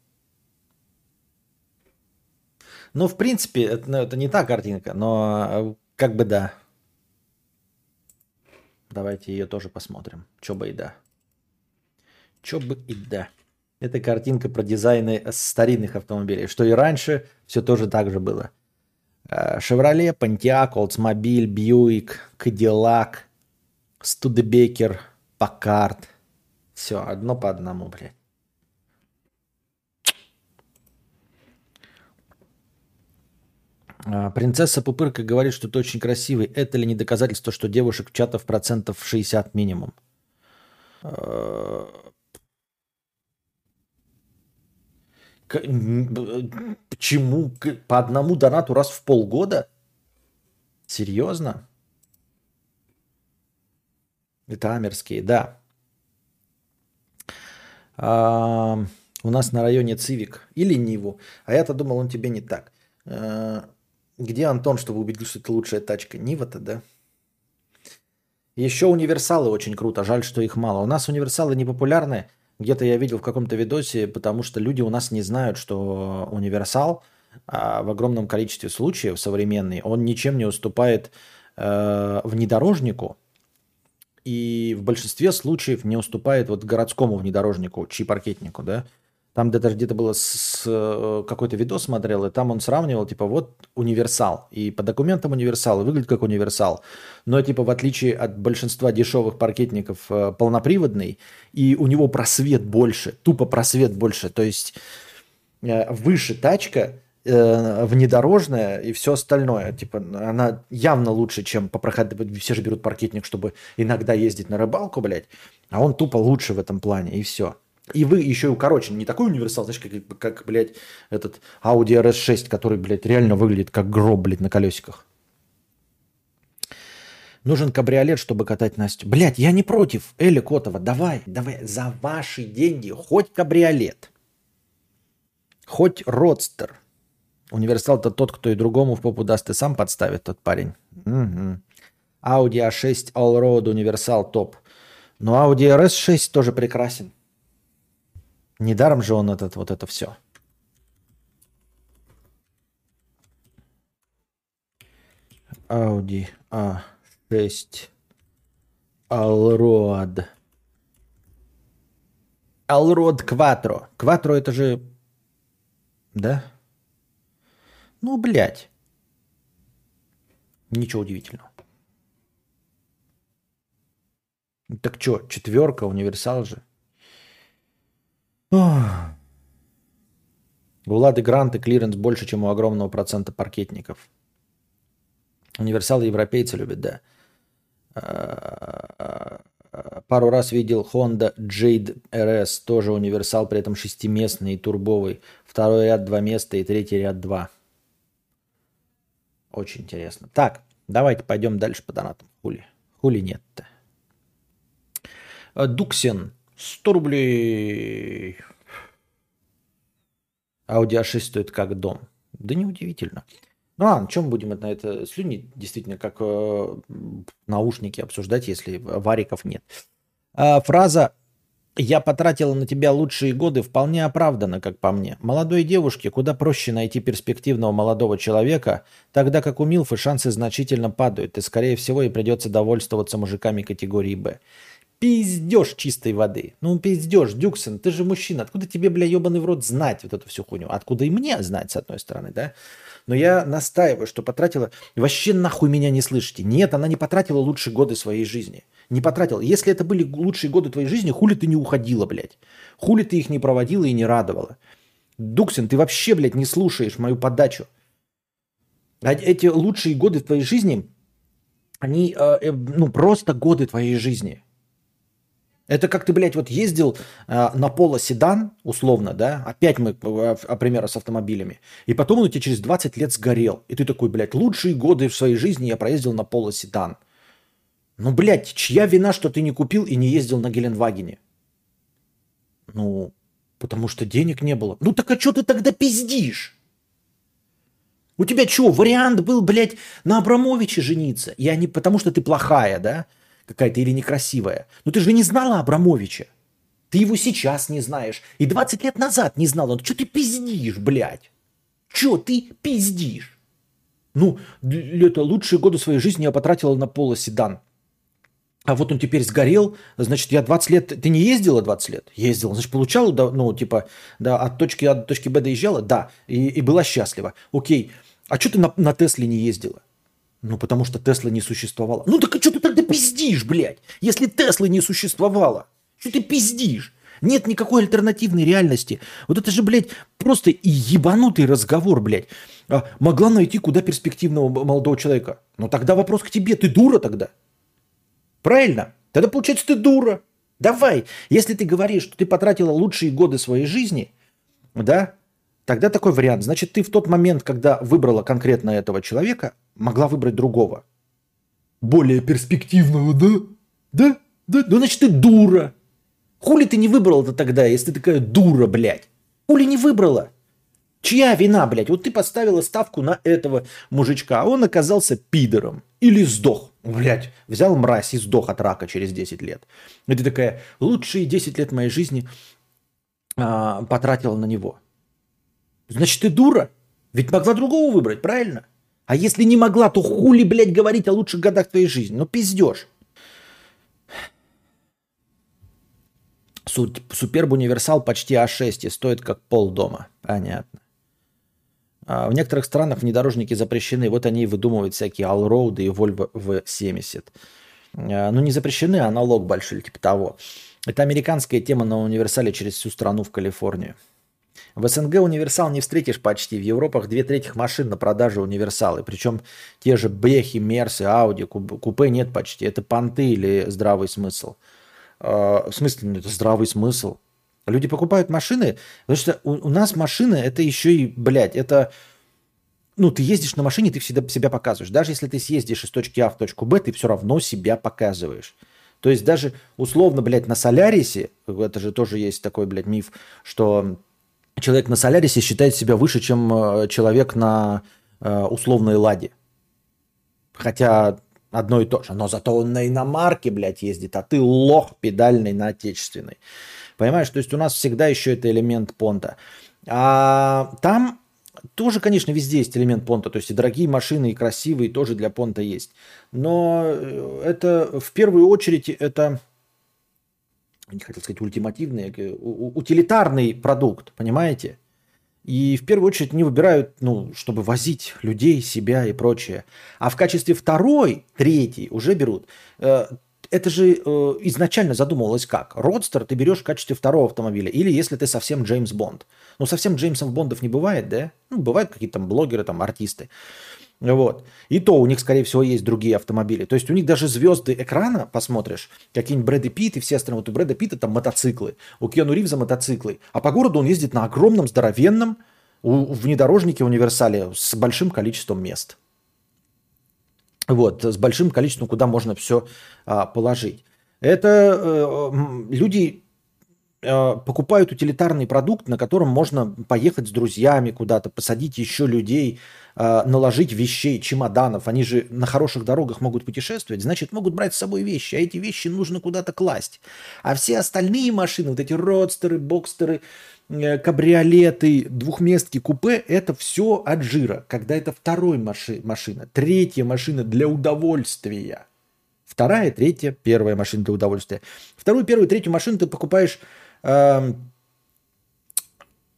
Ну, в принципе, это, ну, это не та картинка, но э, как бы да. Давайте ее тоже посмотрим. Чё бы и да. Чё бы и да. Это картинка про дизайны старинных автомобилей. Что и раньше, все тоже так же было. Шевроле, Pontiac, Oldsmobile, Buick, Cadillac, Studebaker – Паккарт. Все, одно по одному, блядь. А, принцесса Пупырка говорит, что ты очень красивый. Это ли не доказательство, что девушек чатов процентов 60 минимум? А, почему? По одному донату раз в полгода? Серьезно? Это Амерские, да. А, у нас на районе Цивик или Ниву. А я-то думал, он тебе не так. А, где Антон, чтобы убедить, что это лучшая тачка? Нива-то, да? Еще универсалы очень круто. Жаль, что их мало. У нас универсалы не популярны. Где-то я видел в каком-то видосе, потому что люди у нас не знают, что универсал а в огромном количестве случаев современный, он ничем не уступает э, внедорожнику, и в большинстве случаев не уступает вот городскому внедорожнику, чипаркетнику, да. Там даже где-то было с, э, какой-то видос смотрел, и там он сравнивал, типа, вот универсал. И по документам универсал, и выглядит как универсал. Но, типа, в отличие от большинства дешевых паркетников, э, полноприводный, и у него просвет больше, тупо просвет больше. То есть э, выше тачка, э, внедорожная и все остальное. Типа, она явно лучше, чем по проходу. Все же берут паркетник, чтобы иногда ездить на рыбалку, блядь. А он тупо лучше в этом плане, и все. И вы еще укорочен. Не такой универсал, знаешь, как, как блядь, этот Audi RS6, который, блядь, реально выглядит как гроб, блядь, на колесиках. Нужен кабриолет, чтобы катать Настю. Блядь, я не против. Эля Котова, давай, давай, за ваши деньги хоть кабриолет. Хоть родстер. Универсал это тот, кто и другому в попу даст, и сам подставит тот парень. Угу. Audi A6 Allroad Универсал топ. Но Audi RS6 тоже прекрасен. Недаром же он этот, вот это все. Audi A6 Allroad. Allroad Quattro. Quattro это же... Да? Ну, блядь. Ничего удивительного. Так что, четверка, универсал же. У Лады Гранты клиренс больше, чем у огромного процента паркетников. Универсалы европейцы любят, да. А, пару раз видел Honda Jade RS, тоже универсал, при этом шестиместный и турбовый. Второй ряд два места и третий ряд два. Очень интересно. Так, давайте пойдем дальше по донатам. Хули. Хули нет-то. Дуксин 100 рублей. Audi A6 стоит как дом. Да неудивительно. Ну а, на чем будем на это слюни действительно как э, наушники обсуждать, если вариков нет. А, фраза «Я потратила на тебя лучшие годы» вполне оправдана, как по мне. Молодой девушке куда проще найти перспективного молодого человека, тогда как у Милфы шансы значительно падают, и скорее всего ей придется довольствоваться мужиками категории «Б». Пиздеж чистой воды. Ну, пиздеж, Дюксон, ты же мужчина. Откуда тебе, бля, ебаный в рот знать вот эту всю хуйню? Откуда и мне знать, с одной стороны, да? Но я настаиваю, что потратила... Вообще нахуй меня не слышите. Нет, она не потратила лучшие годы своей жизни. Не потратила. Если это были лучшие годы твоей жизни, хули ты не уходила, блядь? Хули ты их не проводила и не радовала? Дуксин, ты вообще, блядь, не слушаешь мою подачу. А эти лучшие годы твоей жизни, они, э, э, ну, просто годы твоей жизни. Это как ты, блядь, вот ездил э, на поло седан, условно, да, опять мы, э, а, примерно, с автомобилями, и потом он у тебя через 20 лет сгорел. И ты такой, блядь, лучшие годы в своей жизни я проездил на поло седан. Ну, блядь, чья вина, что ты не купил и не ездил на Геленвагене? Ну, потому что денег не было. Ну, так а что ты тогда пиздишь? У тебя что, вариант был, блядь, на Абрамовиче жениться? Я не потому, что ты плохая, да? Какая-то или некрасивая. Но ты же не знала Абрамовича. Ты его сейчас не знаешь. И 20 лет назад не знала. Ну что ты пиздишь, блядь? Что ты пиздишь? Ну, это лучшие годы своей жизни я потратила на поло седан. А вот он теперь сгорел, значит, я 20 лет... Ты не ездила 20 лет? Ездила. Значит, получала, ну, типа, да, от точки А до точки Б доезжала? Да. И, и была счастлива. Окей. А что ты на, на Тесле не ездила? Ну, потому что Тесла не существовала. Ну, так а что ты тогда пиздишь, блядь? Если Теслы не существовало, что ты пиздишь? Нет никакой альтернативной реальности. Вот это же, блядь, просто ебанутый разговор, блядь. А, могла найти куда перспективного молодого человека. Но тогда вопрос к тебе. Ты дура тогда? Правильно? Тогда, получается, ты дура. Давай. Если ты говоришь, что ты потратила лучшие годы своей жизни, да, тогда такой вариант. Значит, ты в тот момент, когда выбрала конкретно этого человека, могла выбрать другого. Более перспективного, да? Да? Да? Ну, значит, ты дура. Хули ты не выбрала это тогда, если ты такая дура, блядь? Хули не выбрала? Чья вина, блядь? Вот ты поставила ставку на этого мужичка, а он оказался пидором. Или сдох. Блядь, взял мразь и сдох от рака через 10 лет. И ты такая, лучшие 10 лет моей жизни а, потратила на него. Значит, ты дура. Ведь могла другого выбрать, правильно? А если не могла, то хули, блядь, говорить о лучших годах твоей жизни? Ну, пиздешь. Суперб Универсал почти А6 и стоит как пол дома. Понятно. А в некоторых странах внедорожники запрещены. Вот они и выдумывают всякие Allroad и Volvo V70. А, ну, не запрещены, а налог большой, типа того. Это американская тема на универсале через всю страну в Калифорнию. В СНГ универсал не встретишь почти. В Европах две трети машин на продаже универсалы. Причем те же Бехи, Мерсы, Ауди, купе нет почти. Это понты или здравый смысл? А, в смысле, ну, это здравый смысл. Люди покупают машины, потому что у, у нас машины это еще и, блядь, это... Ну, ты ездишь на машине, ты всегда себя показываешь. Даже если ты съездишь из точки А в точку Б, ты все равно себя показываешь. То есть даже условно, блядь, на Солярисе, это же тоже есть такой, блядь, миф, что человек на Солярисе считает себя выше, чем э, человек на э, условной Ладе. Хотя одно и то же. Но зато он на иномарке, блядь, ездит, а ты лох педальный на отечественной. Понимаешь, то есть у нас всегда еще это элемент понта. А там тоже, конечно, везде есть элемент понта. То есть и дорогие машины, и красивые тоже для понта есть. Но э, это в первую очередь это не хотел сказать ультимативный, э, утилитарный продукт, понимаете? И в первую очередь не выбирают, ну, чтобы возить людей, себя и прочее. А в качестве второй, третий уже берут. Э, это же изначально задумывалось как? Родстер ты берешь в качестве второго автомобиля. Или если ты совсем Джеймс Бонд. Ну, совсем Джеймсов Бондов не бывает, да? Ну, бывают какие-то там блогеры, там, артисты. Вот. И то у них, скорее всего, есть другие автомобили. То есть у них даже звезды экрана, посмотришь, какие-нибудь Брэды Питт и все остальные. Вот у Брэда Питта там мотоциклы, у Киану Ривза мотоциклы. А по городу он ездит на огромном, здоровенном внедорожнике универсале с большим количеством мест. Вот, с большим количеством, куда можно все а, положить. Это э, люди Э, покупают утилитарный продукт, на котором можно поехать с друзьями куда-то, посадить еще людей, э, наложить вещей, чемоданов. Они же на хороших дорогах могут путешествовать, значит, могут брать с собой вещи, а эти вещи нужно куда-то класть. А все остальные машины, вот эти родстеры, бокстеры, э, кабриолеты, двухместки, купе, это все от жира. Когда это второй маши- машина, третья машина для удовольствия. Вторая, третья, первая машина для удовольствия. Вторую, первую, третью машину ты покупаешь Эм,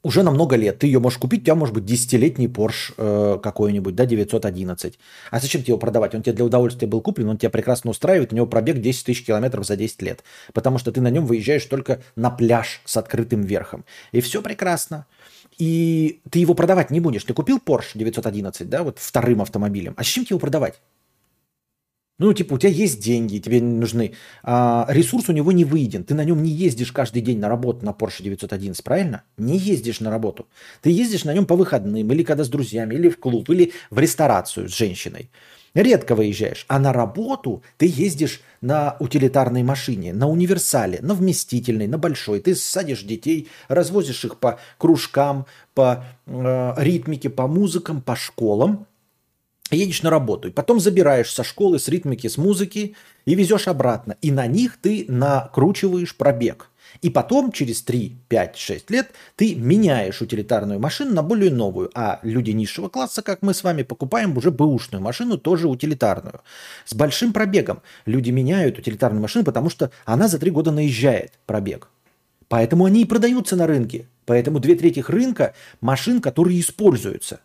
уже на много лет. Ты ее можешь купить, у тебя может быть десятилетний Porsche э, какой-нибудь, да, 911. А зачем тебе его продавать? Он тебе для удовольствия был куплен, он тебя прекрасно устраивает, у него пробег 10 тысяч километров за 10 лет. Потому что ты на нем выезжаешь только на пляж с открытым верхом. И все прекрасно. И ты его продавать не будешь. Ты купил Porsche 911, да, вот вторым автомобилем. А с чем тебе его продавать? Ну, типа, у тебя есть деньги, тебе нужны. А, ресурс у него не выйден. Ты на нем не ездишь каждый день на работу на Porsche 911, правильно? Не ездишь на работу. Ты ездишь на нем по выходным, или когда с друзьями, или в клуб, или в ресторацию с женщиной. Редко выезжаешь. А на работу ты ездишь на утилитарной машине, на универсале, на вместительной, на большой. Ты садишь детей, развозишь их по кружкам, по э, ритмике, по музыкам, по школам едешь на работу, и потом забираешь со школы, с ритмики, с музыки и везешь обратно. И на них ты накручиваешь пробег. И потом, через 3, 5, 6 лет, ты меняешь утилитарную машину на более новую. А люди низшего класса, как мы с вами, покупаем уже бэушную машину, тоже утилитарную. С большим пробегом. Люди меняют утилитарную машину, потому что она за 3 года наезжает пробег. Поэтому они и продаются на рынке. Поэтому две трети рынка машин, которые используются.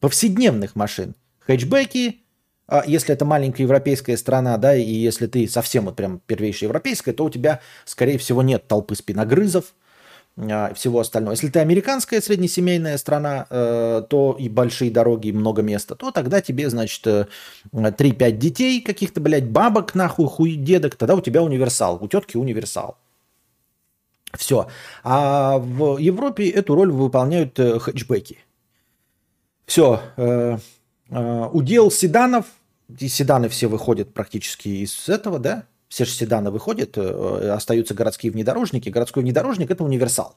Повседневных машин – хэтчбеки, а если это маленькая европейская страна, да, и если ты совсем вот прям первейшая европейская, то у тебя, скорее всего, нет толпы спиногрызов, а, всего остального. Если ты американская среднесемейная страна, э, то и большие дороги, и много места, то тогда тебе, значит, 3-5 э, детей, каких-то, блядь, бабок, нахуй, хуй, дедок, тогда у тебя универсал, у тетки универсал. Все. А в Европе эту роль выполняют э, хэтчбеки. Все. А, удел седанов, и седаны все выходят практически из этого, да? Все же седаны выходят, э, остаются городские внедорожники. Городской внедорожник – это универсал.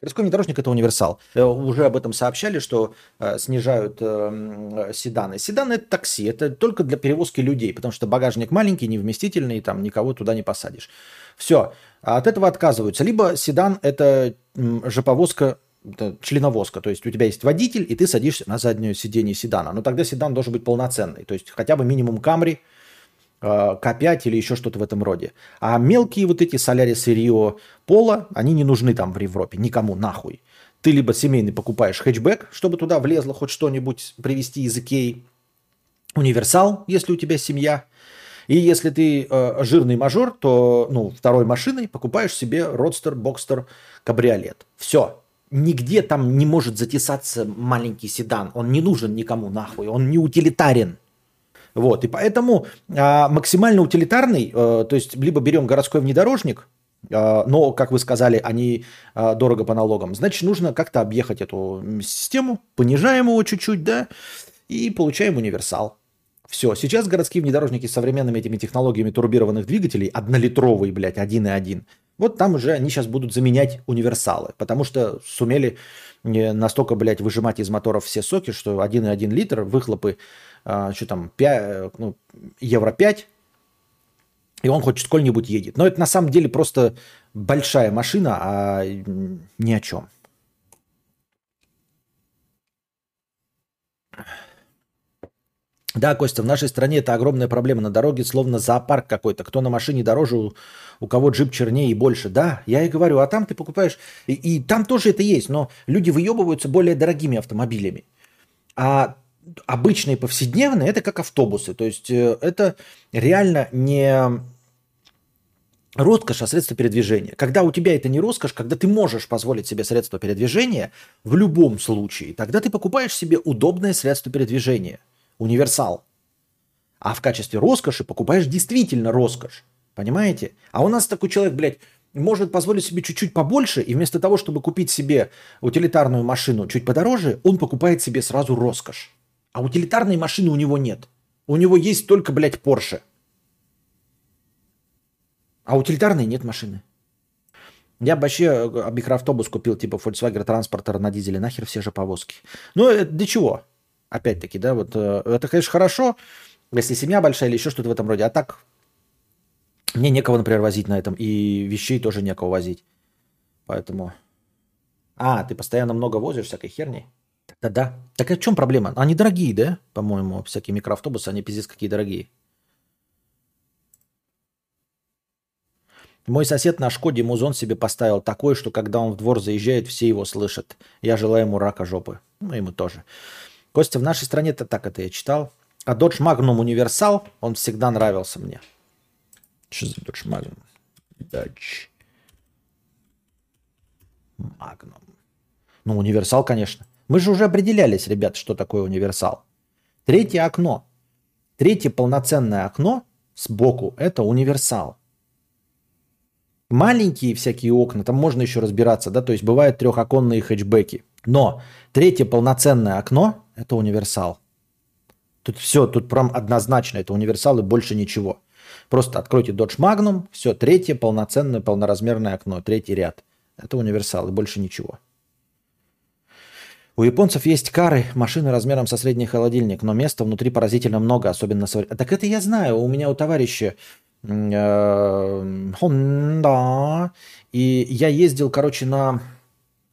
Городской внедорожник – это универсал. Э, уже об этом сообщали, что э, снижают седаны. Седаны – это такси, это только для перевозки людей, потому что багажник маленький, невместительный, там никого туда не посадишь. Все, от этого отказываются. Либо седан – это жоповозка членовозка, то есть у тебя есть водитель, и ты садишься на заднее сиденье седана. Но тогда седан должен быть полноценный, то есть хотя бы минимум Камри, К5 э, или еще что-то в этом роде. А мелкие вот эти Солярис и Рио Пола, они не нужны там в Европе, никому нахуй. Ты либо семейный покупаешь хэтчбэк, чтобы туда влезло хоть что-нибудь привезти из Икеи, универсал, если у тебя семья, и если ты э, жирный мажор, то ну, второй машиной покупаешь себе родстер, бокстер, кабриолет. Все, нигде там не может затесаться маленький седан. Он не нужен никому нахуй, он не утилитарен. Вот, и поэтому а, максимально утилитарный, а, то есть либо берем городской внедорожник, а, но, как вы сказали, они а, дорого по налогам, значит, нужно как-то объехать эту систему, понижаем его чуть-чуть, да, и получаем универсал. Все, сейчас городские внедорожники с современными этими технологиями турбированных двигателей, однолитровые, блядь, 1,1, вот там уже они сейчас будут заменять универсалы, потому что сумели настолько, блядь, выжимать из моторов все соки, что 1,1 литр, выхлопы, а, что там, 5, ну, евро 5, и он хоть сколь-нибудь едет. Но это на самом деле просто большая машина, а ни о чем. Да, Костя, в нашей стране это огромная проблема. На дороге словно зоопарк какой-то. Кто на машине дороже, у, кого джип чернее и больше. Да, я и говорю, а там ты покупаешь... И, и там тоже это есть, но люди выебываются более дорогими автомобилями. А обычные повседневные это как автобусы. То есть э, это реально не роскошь, а средство передвижения. Когда у тебя это не роскошь, когда ты можешь позволить себе средство передвижения, в любом случае, тогда ты покупаешь себе удобное средство передвижения – универсал. А в качестве роскоши покупаешь действительно роскошь. Понимаете? А у нас такой человек, блядь, может позволить себе чуть-чуть побольше, и вместо того, чтобы купить себе утилитарную машину чуть подороже, он покупает себе сразу роскошь. А утилитарной машины у него нет. У него есть только, блядь, Porsche. А утилитарной нет машины. Я бы вообще э, микроавтобус купил, типа Volkswagen транспортер на дизеле. Нахер все же повозки. Ну, это для чего? Опять-таки, да, вот э, это, конечно, хорошо, если семья большая или еще что-то в этом роде. А так мне некого, например, возить на этом, и вещей тоже некого возить. Поэтому... А, ты постоянно много возишь всякой херни? Да-да. Так а в чем проблема? Они дорогие, да? По-моему, всякие микроавтобусы, они пиздец какие дорогие. Мой сосед на Шкоде музон себе поставил такой, что когда он в двор заезжает, все его слышат. Я желаю ему рака жопы. Ну, ему тоже. Костя, в нашей стране это так это я читал. А Dodge Magnum Универсал, он всегда нравился мне. Что за Dodge Magnum? Dodge Magnum. Ну, универсал, конечно. Мы же уже определялись, ребят, что такое универсал. Третье окно. Третье полноценное окно сбоку – это универсал. Маленькие всякие окна, там можно еще разбираться, да, то есть бывают трехоконные хэтчбеки. Но третье полноценное окно – это универсал. Тут все, тут прям однозначно, это универсал и больше ничего. Просто откройте Dodge Magnum, все, третье полноценное полноразмерное окно, третий ряд. Это универсал и больше ничего. У японцев есть кары, машины размером со средний холодильник, но места внутри поразительно много, особенно... Так это я знаю, у меня у товарища Honda. И я ездил, короче, на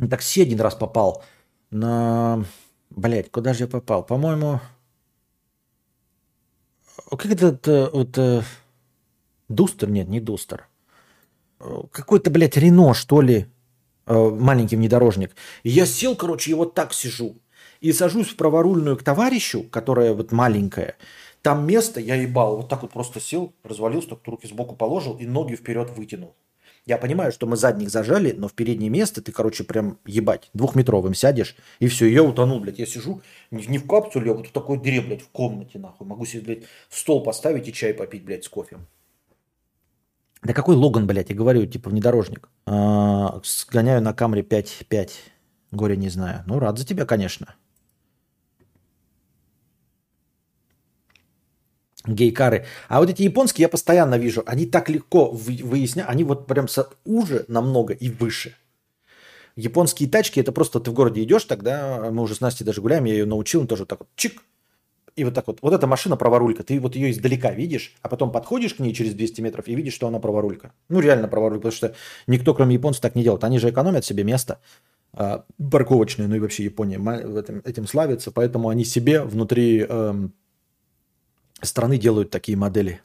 такси один раз попал. На... Блять, куда же я попал? По-моему... Как этот э, вот... Э, Дустер? Нет, не Дустер. Какой-то, блядь, Рено, что ли, э, маленький внедорожник. Я сел, короче, и вот так сижу. И сажусь в праворульную к товарищу, которая вот маленькая. Там место я ебал, вот так вот просто сел, развалился, так руки сбоку положил и ноги вперед вытянул. Я понимаю, что мы задних зажали, но в переднее место ты, короче, прям ебать, двухметровым сядешь, и все, я утонул, блядь. Я сижу не в капсуле, а вот в такой дыре, блядь, в комнате, нахуй. Могу себе, блядь, стол поставить и чай попить, блядь, с кофе. Да какой Логан, блядь, я говорю, типа внедорожник. А, сгоняю на камере 5-5. Горе не знаю. Ну, рад за тебя, конечно. Гейкары. А вот эти японские я постоянно вижу, они так легко выясняют, они вот прям уже намного и выше. Японские тачки, это просто ты в городе идешь, тогда мы уже с Настей даже гуляем, я ее научил, он тоже так вот чик, и вот так вот. Вот эта машина праворулька, ты вот ее издалека видишь, а потом подходишь к ней через 200 метров и видишь, что она праворулька. Ну, реально праворулька, потому что никто, кроме японцев, так не делает. Они же экономят себе место э, парковочное, ну и вообще Япония этим, этим славится, поэтому они себе внутри э, страны делают такие модели.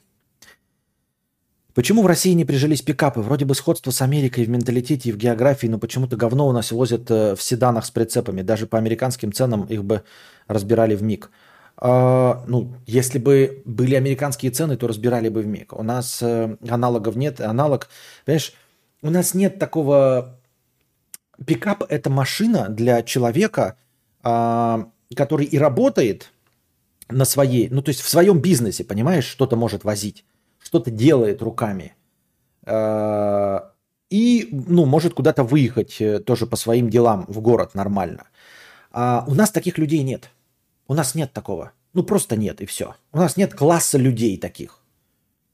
Почему в России не прижились пикапы? Вроде бы сходство с Америкой в менталитете и в географии, но почему-то говно у нас возят э, в седанах с прицепами. Даже по американским ценам их бы разбирали в миг. А, ну, если бы были американские цены, то разбирали бы в миг. У нас э, аналогов нет. Аналог, понимаешь, у нас нет такого пикап – это машина для человека, а, который и работает на своей, ну то есть в своем бизнесе, понимаешь, что-то может возить, что-то делает руками. А, и, ну, может куда-то выехать э, тоже по своим делам в город нормально. А у нас таких людей нет. У нас нет такого. Ну, просто нет, и все. У нас нет класса людей таких.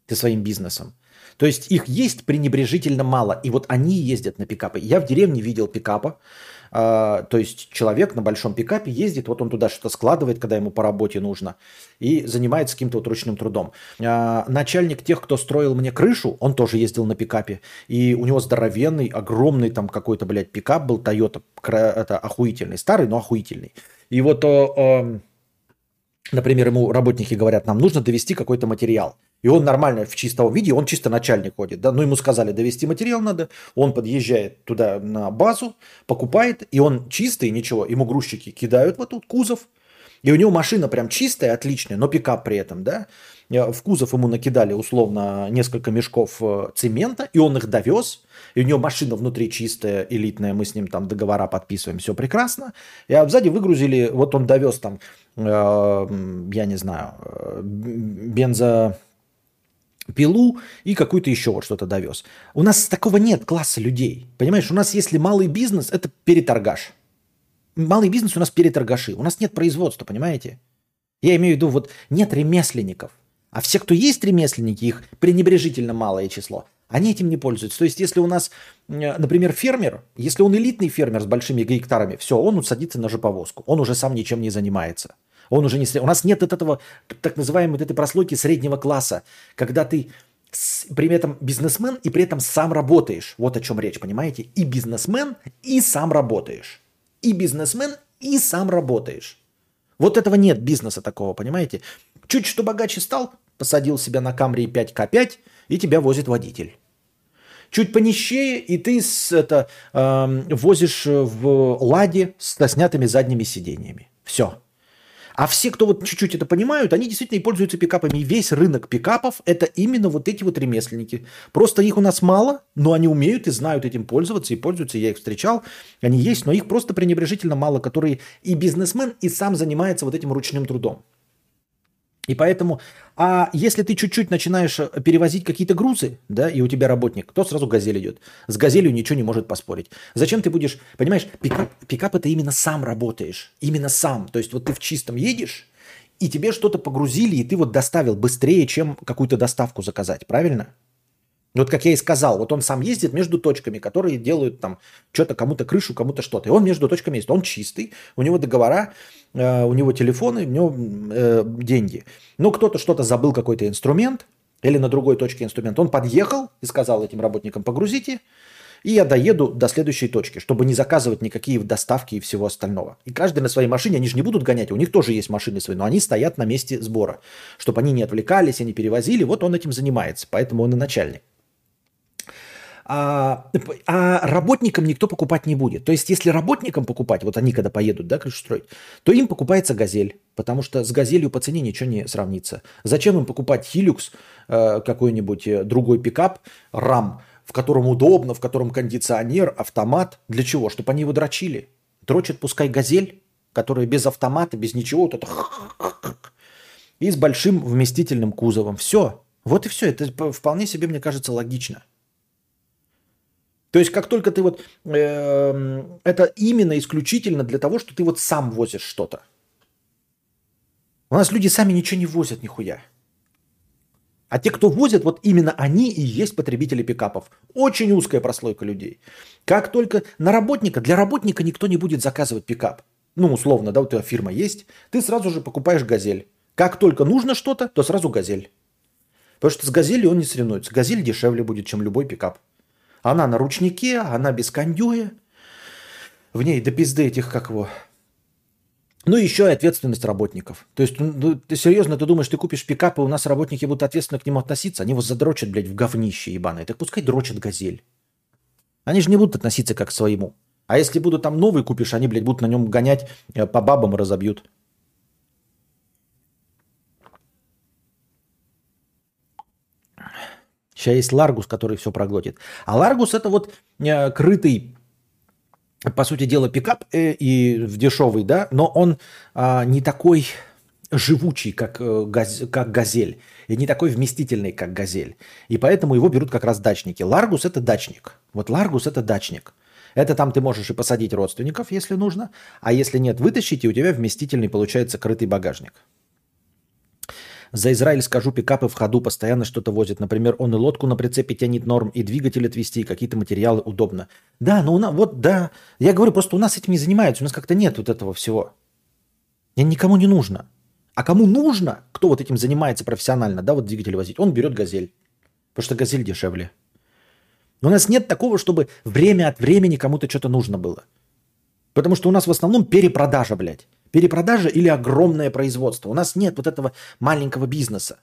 Ты своим бизнесом. То есть их есть пренебрежительно мало. И вот они ездят на пикапы. Я в деревне видел пикапа. Э, то есть человек на большом пикапе ездит, вот он туда что-то складывает, когда ему по работе нужно, и занимается каким-то вот ручным трудом. Э, начальник тех, кто строил мне крышу, он тоже ездил на пикапе. И у него здоровенный, огромный там какой-то, блядь, пикап был Toyota. Это охуительный. Старый, но охуительный. И вот, э, например, ему работники говорят, нам нужно довести какой-то материал. И он нормально в чистом виде, он чисто начальник ходит. Да? Ну, ему сказали, довести материал надо. Он подъезжает туда на базу, покупает, и он чистый, ничего. Ему грузчики кидают в этот кузов. И у него машина прям чистая, отличная, но пикап при этом, да. В кузов ему накидали условно несколько мешков э, цемента, и он их довез. И у него машина внутри чистая, элитная, мы с ним там договора подписываем, все прекрасно. И а сзади выгрузили, вот он довез там, э, я не знаю, э, бензо пилу и какую-то еще вот что-то довез. У нас такого нет класса людей. Понимаешь, у нас если малый бизнес, это переторгаш. Малый бизнес у нас переторгаши. У нас нет производства, понимаете? Я имею в виду, вот нет ремесленников. А все, кто есть ремесленники, их пренебрежительно малое число, они этим не пользуются. То есть, если у нас, например, фермер, если он элитный фермер с большими гектарами, все, он садится на жоповозку. Он уже сам ничем не занимается. Он уже не... У нас нет от этого так называемой вот этой прослойки среднего класса, когда ты с, при этом бизнесмен и при этом сам работаешь. Вот о чем речь, понимаете? И бизнесмен, и сам работаешь. И бизнесмен, и сам работаешь. Вот этого нет бизнеса такого, понимаете? Чуть что богаче стал, посадил себя на Камри 5К5, и тебя возит водитель. Чуть понищее, и ты это, э, возишь в ладе с снятыми задними сиденьями. Все. А все, кто вот чуть-чуть это понимают, они действительно и пользуются пикапами. И весь рынок пикапов – это именно вот эти вот ремесленники. Просто их у нас мало, но они умеют и знают этим пользоваться, и пользуются. Я их встречал, они есть, но их просто пренебрежительно мало, которые и бизнесмен, и сам занимается вот этим ручным трудом. И поэтому, а если ты чуть-чуть начинаешь э, перевозить какие-то грузы, да, и у тебя работник, то сразу газель идет. С газелью ничего не может поспорить. Зачем ты будешь, понимаешь, пикап, пикап это именно сам работаешь, именно сам. То есть вот ты в чистом едешь, и тебе что-то погрузили, и ты вот доставил быстрее, чем какую-то доставку заказать, правильно? Вот как я и сказал, вот он сам ездит между точками, которые делают там что-то, кому-то крышу, кому-то что-то. И он между точками ездит. Он чистый, у него договора, э, у него телефоны, у него э, деньги. Но кто-то что-то забыл, какой-то инструмент, или на другой точке инструмент. Он подъехал и сказал этим работникам, погрузите, и я доеду до следующей точки, чтобы не заказывать никакие доставки и всего остального. И каждый на своей машине, они же не будут гонять, у них тоже есть машины свои, но они стоят на месте сбора, чтобы они не отвлекались, они перевозили, вот он этим занимается, поэтому он и начальник а, а работникам никто покупать не будет. То есть, если работникам покупать, вот они когда поедут, да, крышу строить, то им покупается газель, потому что с газелью по цене ничего не сравнится. Зачем им покупать Hilux, э, какой-нибудь э, другой пикап, рам, в котором удобно, в котором кондиционер, автомат. Для чего? Чтобы они его дрочили. Дрочит пускай газель, которая без автомата, без ничего, вот это и с большим вместительным кузовом. Все. Вот и все. Это вполне себе, мне кажется, логично. То есть как только ты вот... Э, это именно исключительно для того, что ты вот сам возишь что-то. У нас люди сами ничего не возят нихуя. А те, кто возят, вот именно они и есть потребители пикапов. Очень узкая прослойка людей. Как только на работника, для работника никто не будет заказывать пикап. Ну, условно, да, у тебя фирма есть, ты сразу же покупаешь газель. Как только нужно что-то, то сразу газель. Потому что с газелью он не соревнуется. Газель дешевле будет, чем любой пикап. Она на ручнике, она без кондюя. В ней до пизды этих, как его... Ну, еще и ответственность работников. То есть, ну, ты серьезно, ты думаешь, ты купишь пикап, и у нас работники будут ответственно к нему относиться? Они его задрочат, блядь, в говнище ебаное. Так пускай дрочат газель. Они же не будут относиться как к своему. А если будут там новый купишь, они, блядь, будут на нем гонять э, по бабам и разобьют. Сейчас есть Ларгус, который все проглотит. А Ларгус это вот э, крытый по сути дела, пикап э, и в дешевый, да, но он а, не такой живучий, как, э, газ, как газель, и не такой вместительный, как газель. И поэтому его берут как раз дачники. Ларгус – это дачник. Вот Ларгус – это дачник. Это там ты можешь и посадить родственников, если нужно, а если нет, вытащить, и у тебя вместительный получается крытый багажник. За Израиль скажу, пикапы в ходу постоянно что-то возят. Например, он и лодку на прицепе тянет норм, и двигатель отвести, и какие-то материалы удобно. Да, но у нас, вот да, я говорю, просто у нас этим не занимаются, у нас как-то нет вот этого всего. И никому не нужно. А кому нужно, кто вот этим занимается профессионально, да, вот двигатель возить, он берет газель. Потому что газель дешевле. Но у нас нет такого, чтобы время от времени кому-то что-то нужно было. Потому что у нас в основном перепродажа, блядь. Перепродажа или огромное производство. У нас нет вот этого маленького бизнеса.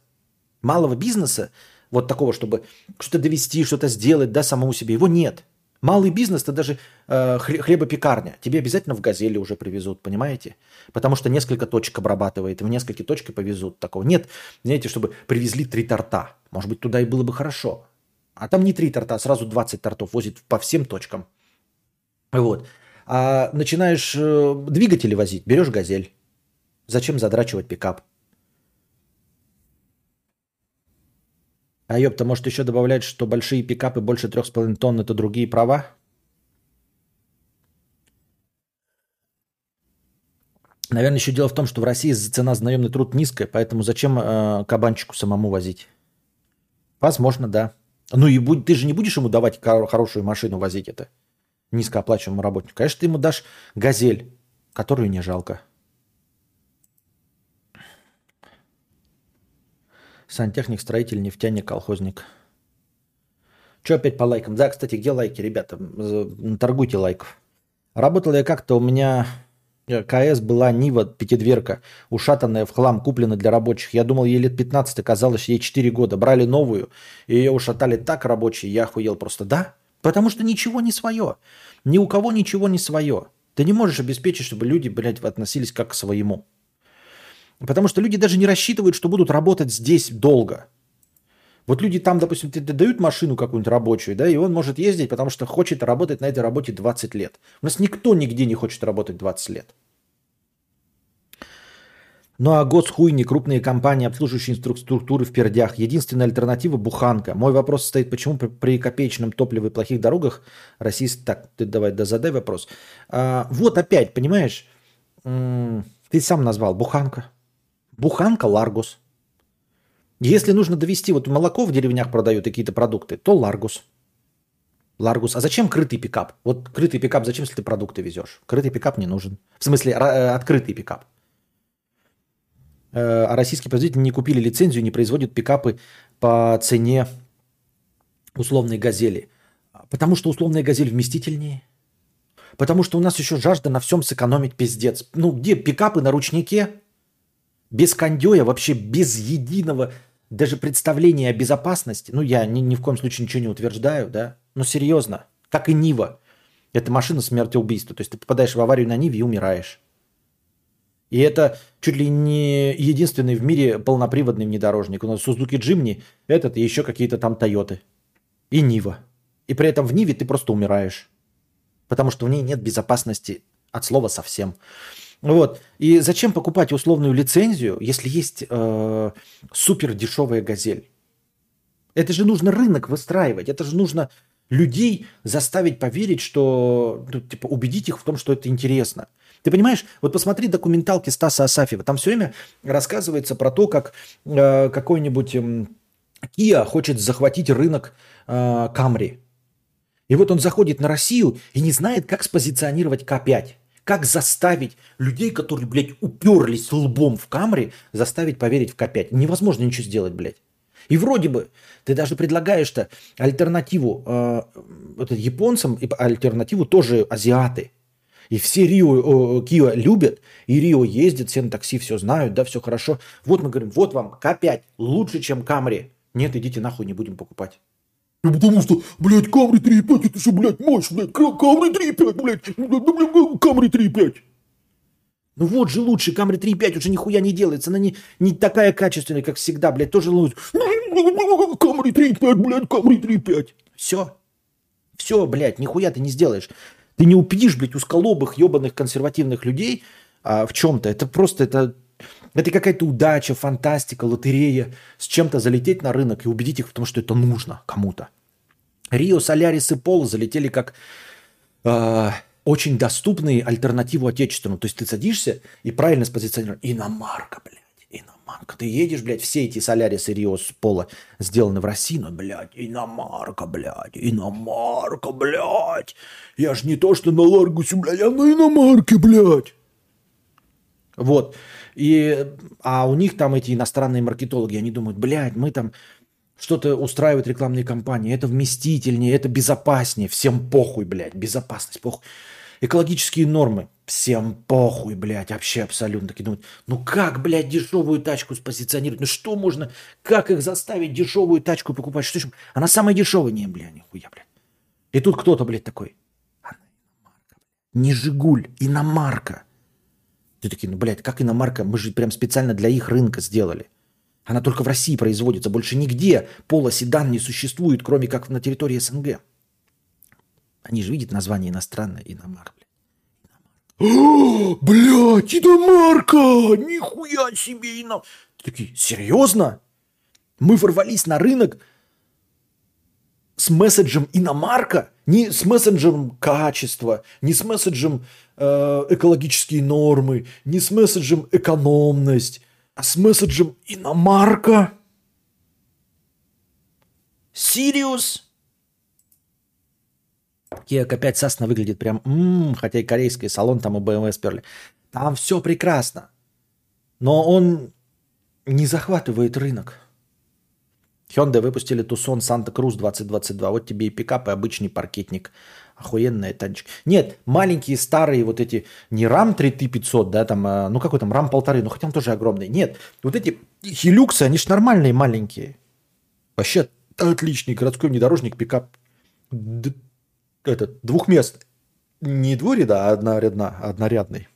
Малого бизнеса, вот такого, чтобы что-то довести, что-то сделать, да, самому себе, его нет. Малый бизнес, это даже э, хлебопекарня. Тебе обязательно в «Газели» уже привезут, понимаете? Потому что несколько точек обрабатывает, и в несколько точек повезут. Такого нет, знаете, чтобы привезли три торта. Может быть, туда и было бы хорошо. А там не три торта, а сразу 20 тортов возит по всем точкам. Вот. А начинаешь э, двигатели возить, берешь «Газель». Зачем задрачивать пикап? А ёпта, может еще добавлять, что большие пикапы больше 3,5 тонн это другие права? Наверное, еще дело в том, что в России цена за наемный труд низкая, поэтому зачем э, кабанчику самому возить? Возможно, да. Ну и будь, ты же не будешь ему давать хорошую машину возить это низкооплачиваемому работнику. Конечно, ты ему дашь газель, которую не жалко. Сантехник, строитель, нефтяник, колхозник. Че опять по лайкам? Да, кстати, где лайки, ребята? Торгуйте лайков. Работал я как-то, у меня э, КС была Нива, пятидверка, ушатанная в хлам, куплена для рабочих. Я думал, ей лет 15, оказалось, ей 4 года. Брали новую, и ее ушатали так рабочие, я охуел просто. Да, потому что ничего не свое. Ни у кого ничего не свое. Ты не можешь обеспечить, чтобы люди, блядь, относились как к своему. Потому что люди даже не рассчитывают, что будут работать здесь долго. Вот люди там, допустим, дают машину какую-нибудь рабочую, да, и он может ездить, потому что хочет работать на этой работе 20 лет. У нас никто нигде не хочет работать 20 лет. Ну а госхуйни, крупные компании, обслуживающие структуры в пердях. Единственная альтернатива – буханка. Мой вопрос стоит, почему при, копеечном топливе и плохих дорогах Россия... Так, ты давай, да задай вопрос. А, вот опять, понимаешь, ты сам назвал буханка. Буханка Ларгус. Если нужно довести, вот молоко в деревнях продают какие-то продукты, то Ларгус. Ларгус. А зачем крытый пикап? Вот крытый пикап зачем, если ты продукты везешь? Крытый пикап не нужен. В смысле, э, открытый пикап. Э, а российские производители не купили лицензию, не производят пикапы по цене условной «Газели». Потому что условная «Газель» вместительнее. Потому что у нас еще жажда на всем сэкономить пиздец. Ну, где пикапы на ручнике? без кондея, вообще без единого даже представления о безопасности, ну, я ни, ни в коем случае ничего не утверждаю, да, но серьезно, как и Нива. Это машина смерть-убийства. То есть ты попадаешь в аварию на Ниве и умираешь. И это чуть ли не единственный в мире полноприводный внедорожник. У нас Suzuki Jimny, этот и еще какие-то там Тойоты. И Нива. И при этом в Ниве ты просто умираешь. Потому что в ней нет безопасности от слова совсем. Вот. И зачем покупать условную лицензию, если есть э, супер дешевая газель? Это же нужно рынок выстраивать, это же нужно людей заставить поверить, что, ну, типа, убедить их в том, что это интересно. Ты понимаешь, вот посмотри документалки Стаса Асафьева, там все время рассказывается про то, как э, какой-нибудь э, Kia хочет захватить рынок э, Камри. И вот он заходит на Россию и не знает, как спозиционировать К5. Как заставить людей, которые, блядь, уперлись лбом в камере, заставить поверить в К5? Невозможно ничего сделать, блядь. И вроде бы ты даже предлагаешь-то альтернативу э, вот, японцам, и альтернативу тоже азиаты. И все Рио, э, Кио любят, и Рио ездят, все на такси все знают, да, все хорошо. Вот мы говорим, вот вам К5 лучше, чем Камри. Нет, идите нахуй, не будем покупать. Ну, потому что, блядь, Камри 3.5, это же, блядь, мощь, блядь, Камри 3.5, блядь, Камри 3.5. Ну вот же лучше, Камри 3.5 уже нихуя не делается, она не, не такая качественная, как всегда, блядь, тоже лучше. Камри 3.5, блядь, Камри 3.5. Все. Все, блядь, нихуя ты не сделаешь. Ты не убедишь, блядь, узколобых, ебаных консервативных людей а, в чем-то. Это просто, это, это какая-то удача, фантастика, лотерея. С чем-то залететь на рынок и убедить их в том, что это нужно кому-то. Рио, Солярис и Пол залетели как э, очень доступные альтернативу отечественному. То есть ты садишься и правильно спозиционируешь. Иномарка, блядь. Иномарка. Ты едешь, блядь, все эти Солярисы Рио с Пола сделаны в России, но, блядь, иномарка, блядь, иномарка, блядь. Я ж не то, что на Ларгусе, блядь, а на иномарке, блядь. Вот. И, а у них там эти иностранные маркетологи, они думают, блядь, мы там что-то устраивают рекламные кампании, это вместительнее, это безопаснее, всем похуй, блядь, безопасность, похуй. Экологические нормы, всем похуй, блядь, вообще абсолютно. Такие думают, ну как, блядь, дешевую тачку спозиционировать? Ну что можно, как их заставить дешевую тачку покупать? Что еще? Она самая дешевая, не, бля, нихуя, блядь. И тут кто-то, блядь, такой, иномарка, не Жигуль, иномарка. Ты такие, ну, блядь, как иномарка? Мы же прям специально для их рынка сделали. Она только в России производится. Больше нигде полоседан не существует, кроме как на территории СНГ. Они же видят название иностранное иномарка. Блядь, иномарка! Нихуя себе ино... Такие, серьезно? Мы ворвались на рынок с месседжем иномарка, не с месседжем качества, не с месседжем э, экологические нормы, не с месседжем экономность, а с месседжем иномарка. Сириус? Kia K5 Cessna выглядит прям, м-м, хотя и корейский салон там у BMW сперли. Там все прекрасно. Но он не захватывает рынок. Hyundai выпустили Tucson Santa Cruz 2022. Вот тебе и пикап, и обычный паркетник. Охуенная танчик. Нет, маленькие старые вот эти, не RAM 3500, да, там, а, ну какой там, RAM полторы, ну хотя он тоже огромный. Нет, вот эти хилюксы, они же нормальные маленькие. Вообще отличный городской внедорожник, пикап. Этот, двухместный. Не двуряда, а однорядна, однорядный.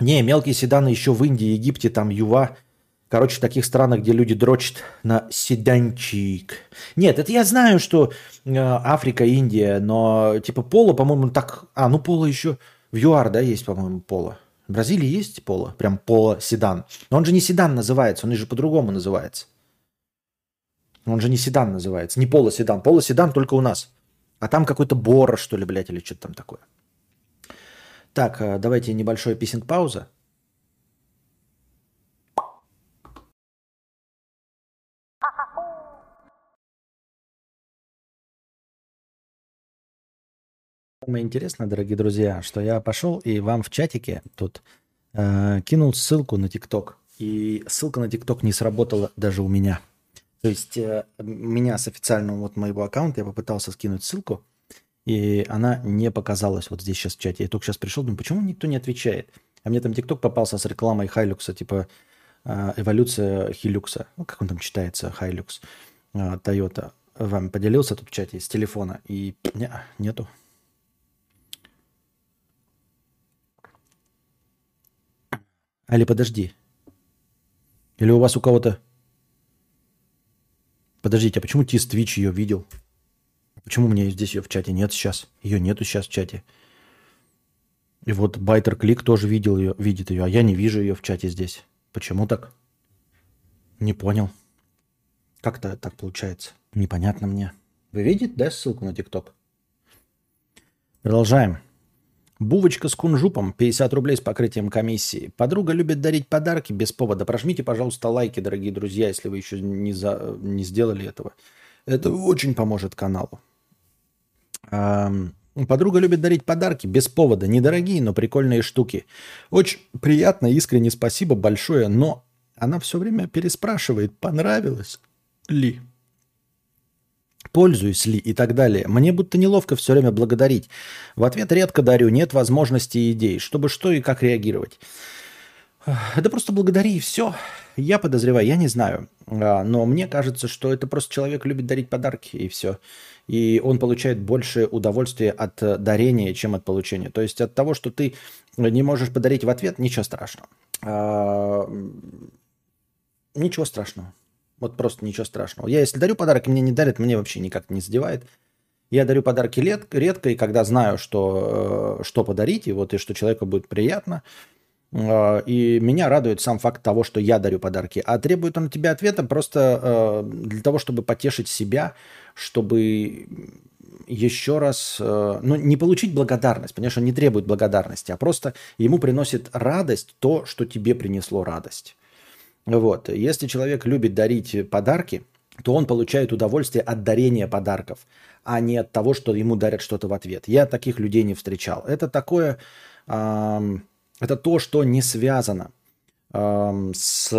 Не, мелкие седаны еще в Индии, Египте, там Юва – Короче, в таких странах, где люди дрочат на седанчик. Нет, это я знаю, что э, Африка, Индия, но типа поло, по-моему, так... А, ну поло еще в ЮАР, да, есть, по-моему, поло. В Бразилии есть поло, прям поло-седан. Но он же не седан называется, он же по-другому называется. Он же не седан называется, не поло-седан. Поло-седан только у нас. А там какой-то бора, что ли, блядь, или что-то там такое. Так, э, давайте небольшой писинг-пауза. Самое интересное, дорогие друзья, что я пошел и вам в чатике тут э, кинул ссылку на ТикТок. И ссылка на ТикТок не сработала даже у меня. То есть э, меня с официального вот моего аккаунта я попытался скинуть ссылку, и она не показалась вот здесь сейчас в чате. Я только сейчас пришел, думаю, почему никто не отвечает? А мне там ТикТок попался с рекламой Хайлюкса, типа э, эволюция Хилюкса. Ну, как он там читается, Хайлюкс, э, Тойота. Вам поделился тут в чате с телефона, и не, нету. Али, подожди. Или у вас у кого-то... Подождите, а почему Тис Твич ее видел? Почему у меня здесь ее в чате нет сейчас? Ее нету сейчас в чате. И вот Байтер Клик тоже видел ее, видит ее, а я не вижу ее в чате здесь. Почему так? Не понял. Как-то так получается. Непонятно мне. Вы видите, да, ссылку на ТикТок? Продолжаем. Бувочка с кунжупом, 50 рублей с покрытием комиссии. Подруга любит дарить подарки без повода. Прожмите, пожалуйста, лайки, дорогие друзья, если вы еще не, за, не сделали этого. Это очень поможет каналу. Подруга любит дарить подарки без повода. Недорогие, но прикольные штуки. Очень приятно, искренне спасибо большое, но она все время переспрашивает, понравилось ли пользуюсь ли и так далее. Мне будто неловко все время благодарить. В ответ редко дарю, нет возможности и идей, чтобы что и как реагировать. Это просто благодари и все. Я подозреваю, я не знаю. А, но мне кажется, что это просто человек любит дарить подарки и все. И он получает больше удовольствия от дарения, чем от получения. То есть от того, что ты не можешь подарить в ответ, ничего страшного. А, ничего страшного. Вот просто ничего страшного. Я если дарю подарок, мне не дарят, мне вообще никак не задевает. Я дарю подарки редко, и когда знаю, что, э, что подарить, и вот и что человеку будет приятно. Э, И меня радует сам факт того, что я дарю подарки. А требует он от тебя ответа просто э, для того, чтобы потешить себя, чтобы еще раз, ну, не получить благодарность, понимаешь, он не требует благодарности, а просто ему приносит радость то, что тебе принесло радость. Вот. Если человек любит дарить подарки, то он получает удовольствие от дарения подарков, а не от того, что ему дарят что-то в ответ. Я таких людей не встречал. Это такое, ам, это то, что не связано ам, с...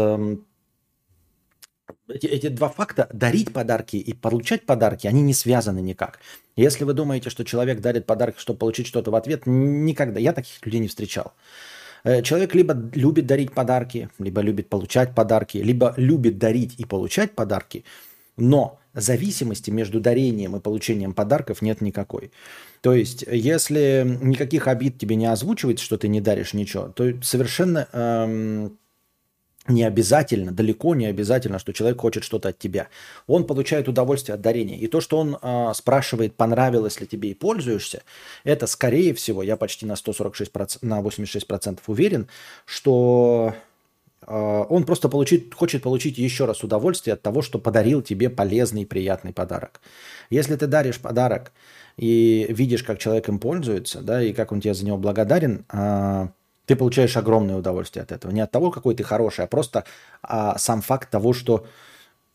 Эти, эти два факта, дарить подарки и получать подарки, они не связаны никак. Если вы думаете, что человек дарит подарки, чтобы получить что-то в ответ, никогда. Я таких людей не встречал. Э, Человек либо любит дарить подарки, либо любит получать подарки, либо любит дарить и получать подарки, но зависимости между дарением и получением подарков нет никакой. То есть, если никаких обид тебе не озвучивает, что ты не даришь ничего, то совершенно эм, не обязательно, далеко не обязательно, что человек хочет что-то от тебя. Он получает удовольствие от дарения. И то, что он а, спрашивает, понравилось ли тебе и пользуешься, это скорее всего, я почти на 146%, на 86% уверен, что а, он просто получит, хочет получить еще раз удовольствие от того, что подарил тебе полезный и приятный подарок. Если ты даришь подарок и видишь, как человек им пользуется, да, и как он тебе за него благодарен, а, ты получаешь огромное удовольствие от этого. Не от того, какой ты хороший, а просто а, сам факт того, что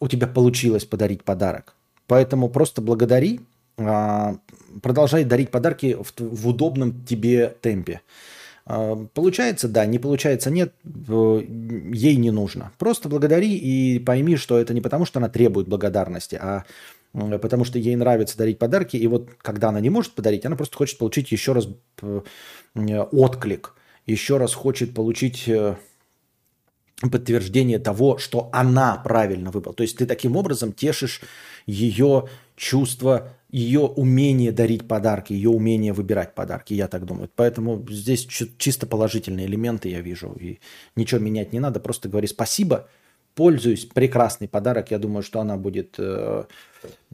у тебя получилось подарить подарок. Поэтому просто благодари, а, продолжай дарить подарки в, в удобном тебе темпе. А, Получается, да, не получается, нет, э, ей не нужно. Просто благодари и пойми, что это не потому, что она требует благодарности, а потому что ей нравится дарить подарки, и вот когда она не может подарить, она просто хочет получить еще раз отклик, еще раз хочет получить э, подтверждение того, что она правильно выбрала. То есть ты таким образом тешишь ее чувство, ее умение дарить подарки, ее умение выбирать подарки, я так думаю. Поэтому здесь чисто положительные элементы я вижу. И ничего менять не надо, просто говори спасибо, пользуюсь, прекрасный подарок. Я думаю, что она будет э,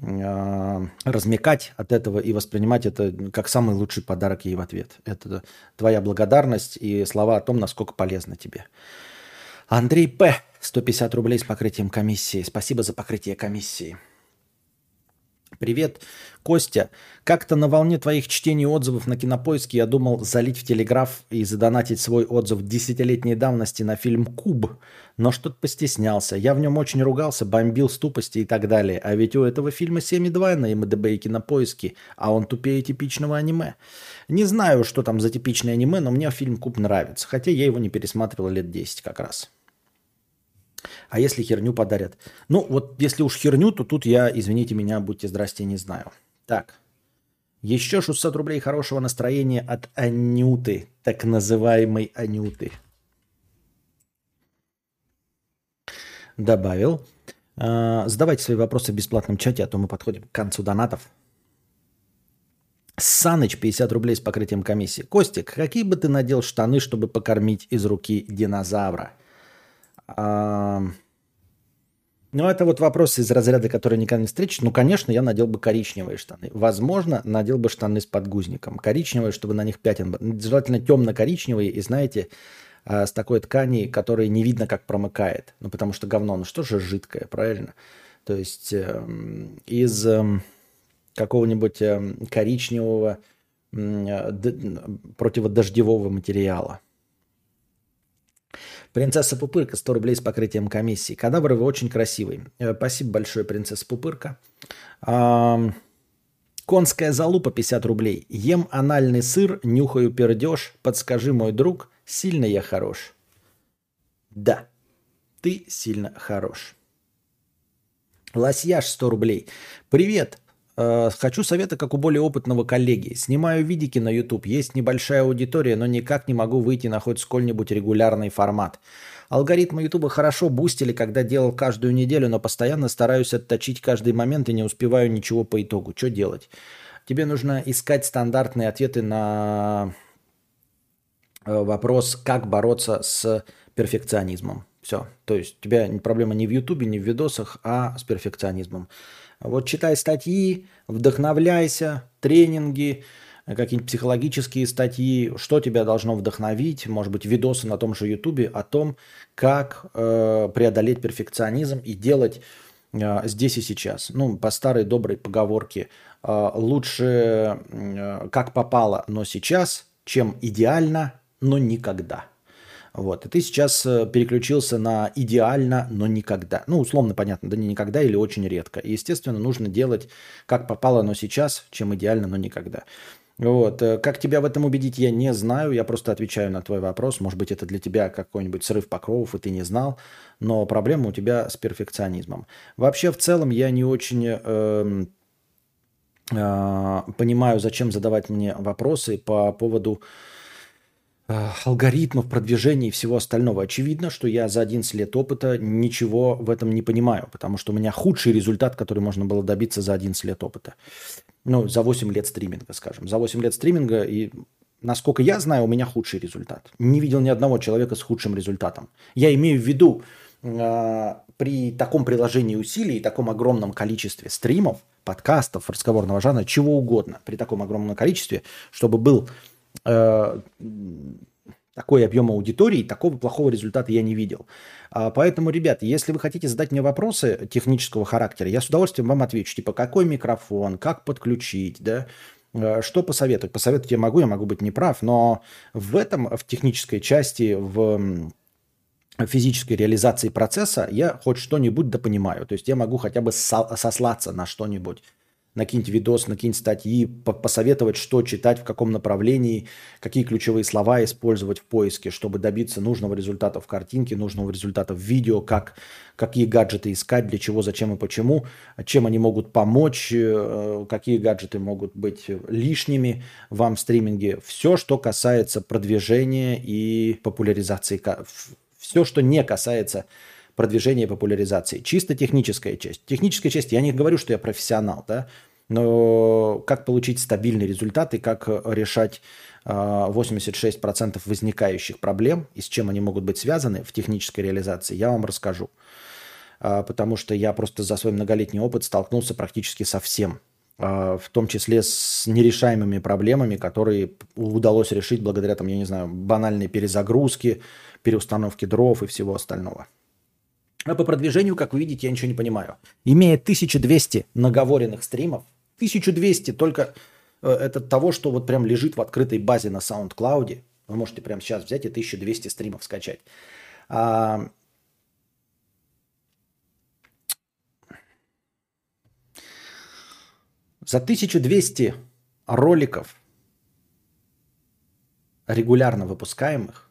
э, размекать от этого и воспринимать это как самый лучший подарок ей в ответ. Это твоя благодарность и слова о том, насколько полезно тебе. Андрей П. 150 рублей с покрытием комиссии. Спасибо за покрытие комиссии. Привет, Костя. Как-то на волне твоих чтений отзывов на кинопоиске я думал залить в телеграф и задонатить свой отзыв десятилетней давности на фильм «Куб». Но что-то постеснялся. Я в нем очень ругался, бомбил с тупости и так далее. А ведь у этого фильма 7,2 на МДБ и кинопоиске, а он тупее типичного аниме. Не знаю, что там за типичное аниме, но мне фильм «Куб» нравится. Хотя я его не пересматривал лет 10 как раз. А если херню подарят? Ну, вот если уж херню, то тут я, извините меня, будьте здрасте, не знаю. Так. Еще 600 рублей хорошего настроения от Анюты, так называемой Анюты. Добавил. А, задавайте свои вопросы в бесплатном чате, а то мы подходим к концу донатов. Саныч, 50 рублей с покрытием комиссии. Костик, какие бы ты надел штаны, чтобы покормить из руки динозавра? Ну, это вот вопрос из разряда, который никогда не встретишь. Ну, конечно, я надел бы коричневые штаны. Возможно, надел бы штаны с подгузником. Коричневые, чтобы на них пятен. Желательно темно-коричневые и, знаете, а, с такой ткани, которой не видно, как промыкает. Ну, потому что говно, ну что же жидкое, правильно? То есть эм, из эм, какого-нибудь эм, коричневого э, противодождевого материала. Принцесса Пупырка, 100 рублей с покрытием комиссии. Кадавр, вы очень красивый. Э, Спасибо большое, принцесса Пупырка. Конская залупа, 50 рублей. Ем анальный сыр, нюхаю пердеж. Подскажи, мой друг, сильно я хорош. Да, ты сильно хорош. Лосьяж 100 рублей. Привет. Э, Хочу совета, как у более опытного коллеги. Снимаю видики на YouTube. Есть небольшая аудитория, но никак не могу выйти на хоть сколь-нибудь регулярный формат. Алгоритмы YouTube хорошо бустили, когда делал каждую неделю, но постоянно стараюсь отточить каждый момент и не успеваю ничего по итогу. Что делать? Тебе нужно искать стандартные ответы на э, вопрос, как бороться с перфекционизмом. Все. То есть у тебя проблема не в Ютубе, не в видосах, а с перфекционизмом. Вот читай статьи, вдохновляйся, тренинги, какие-нибудь психологические статьи, что тебя должно вдохновить, может быть, видосы на том же Ютубе о том, как э, преодолеть перфекционизм и делать э, здесь и сейчас. Ну, по старой доброй поговорке, э, лучше э, как попало, но сейчас, чем идеально, но никогда. Вот. И ты сейчас э, переключился на идеально, но никогда. Ну, условно понятно, да не никогда или очень редко. И, естественно, нужно делать как попало, но сейчас, чем идеально, но никогда. Вот. Э, как тебя в этом убедить, я не знаю. Я просто отвечаю на твой вопрос. Может быть, это для тебя какой-нибудь срыв покровов, и ты не знал. Но проблема у тебя с перфекционизмом. Вообще, в целом, я не очень э, э, понимаю, зачем задавать мне вопросы по поводу алгоритмов, продвижения и всего остального. Очевидно, что я за 11 лет опыта ничего в этом не понимаю, потому что у меня худший результат, который можно было добиться за 11 лет опыта. Ну, за 8 лет стриминга, скажем. За 8 лет стриминга и насколько я знаю, у меня худший результат. Не видел ни одного человека с худшим результатом. Я имею в виду, э, при таком приложении усилий таком огромном количестве стримов, подкастов, разговорного жанра, чего угодно, при таком огромном количестве, чтобы был э, такой объем аудитории, такого плохого результата я не видел. А, поэтому, ребят, если вы хотите задать мне вопросы технического характера, я с удовольствием вам отвечу. Типа, какой микрофон, как подключить, да, э, что посоветовать. Посоветовать я могу, я могу быть неправ, но в этом, в технической части, в физической реализации процесса я хоть что-нибудь допонимаю. То есть я могу хотя бы сослаться на что-нибудь накинуть видос, накинуть статьи, посоветовать, что читать, в каком направлении, какие ключевые слова использовать в поиске, чтобы добиться нужного результата в картинке, нужного результата в видео, как, какие гаджеты искать, для чего, зачем и почему, чем они могут помочь, э, какие гаджеты могут быть лишними вам в стриминге. Все, что касается продвижения и популяризации, все, что не касается продвижения и популяризации. Чисто техническая часть. Техническая часть, я не говорю, что я профессионал, да, но как получить стабильный результат и как решать 86% а, возникающих проблем и с чем они могут быть связаны в технической реализации, я вам расскажу. А, потому что я просто за свой многолетний опыт столкнулся практически со всем а, в том числе с нерешаемыми проблемами, которые удалось решить благодаря, там, я не знаю, банальной перезагрузке, переустановке дров и всего остального. А по продвижению, как вы видите, я ничего не понимаю. Имея 1200 наговоренных стримов, 1200 только э, это того, что вот прям лежит в открытой базе на SoundCloud. Вы можете прямо сейчас взять и 1200 стримов скачать. А... За 1200 роликов, регулярно выпускаемых,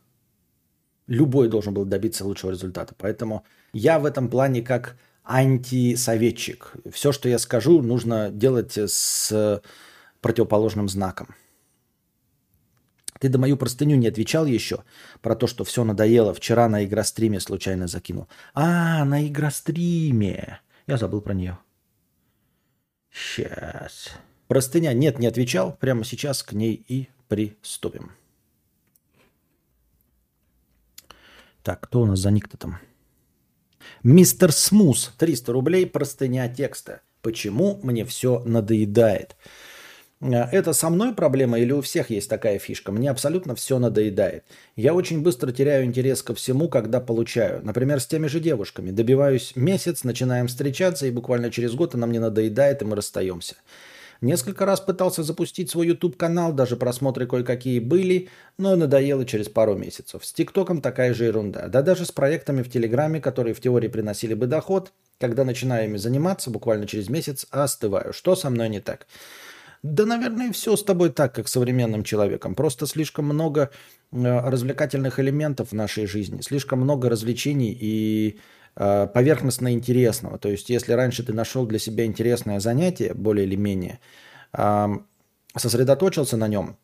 любой должен был добиться лучшего результата. Поэтому я в этом плане как антисоветчик. Все, что я скажу, нужно делать с противоположным знаком. Ты до мою простыню не отвечал еще про то, что все надоело. Вчера на игростриме случайно закинул. А, на игростриме. Я забыл про нее. Сейчас. Простыня. Нет, не отвечал. Прямо сейчас к ней и приступим. Так, кто у нас за ник-то там? Мистер Смус, 300 рублей, простыня текста. Почему мне все надоедает? Э, это со мной проблема или у всех есть такая фишка? Мне абсолютно все надоедает. Я очень быстро теряю интерес ко всему, когда получаю. Например, с теми же девушками. Добиваюсь месяц, начинаем встречаться, и буквально через год она мне надоедает, и мы расстаемся. Несколько раз пытался запустить свой YouTube-канал, даже просмотры кое-какие были, но надоело через пару месяцев. С ТикТоком такая же ерунда. Да даже с проектами в Телеграме, которые в теории приносили бы доход, когда начинаю ими заниматься, буквально через месяц остываю. Что со мной не так? Да, наверное, все с тобой так, как современным человеком. Просто слишком много э, развлекательных элементов в нашей жизни, слишком много развлечений и поверхностно интересного. То есть, если раньше ты нашел для себя интересное занятие, более или менее, сосредоточился на нем,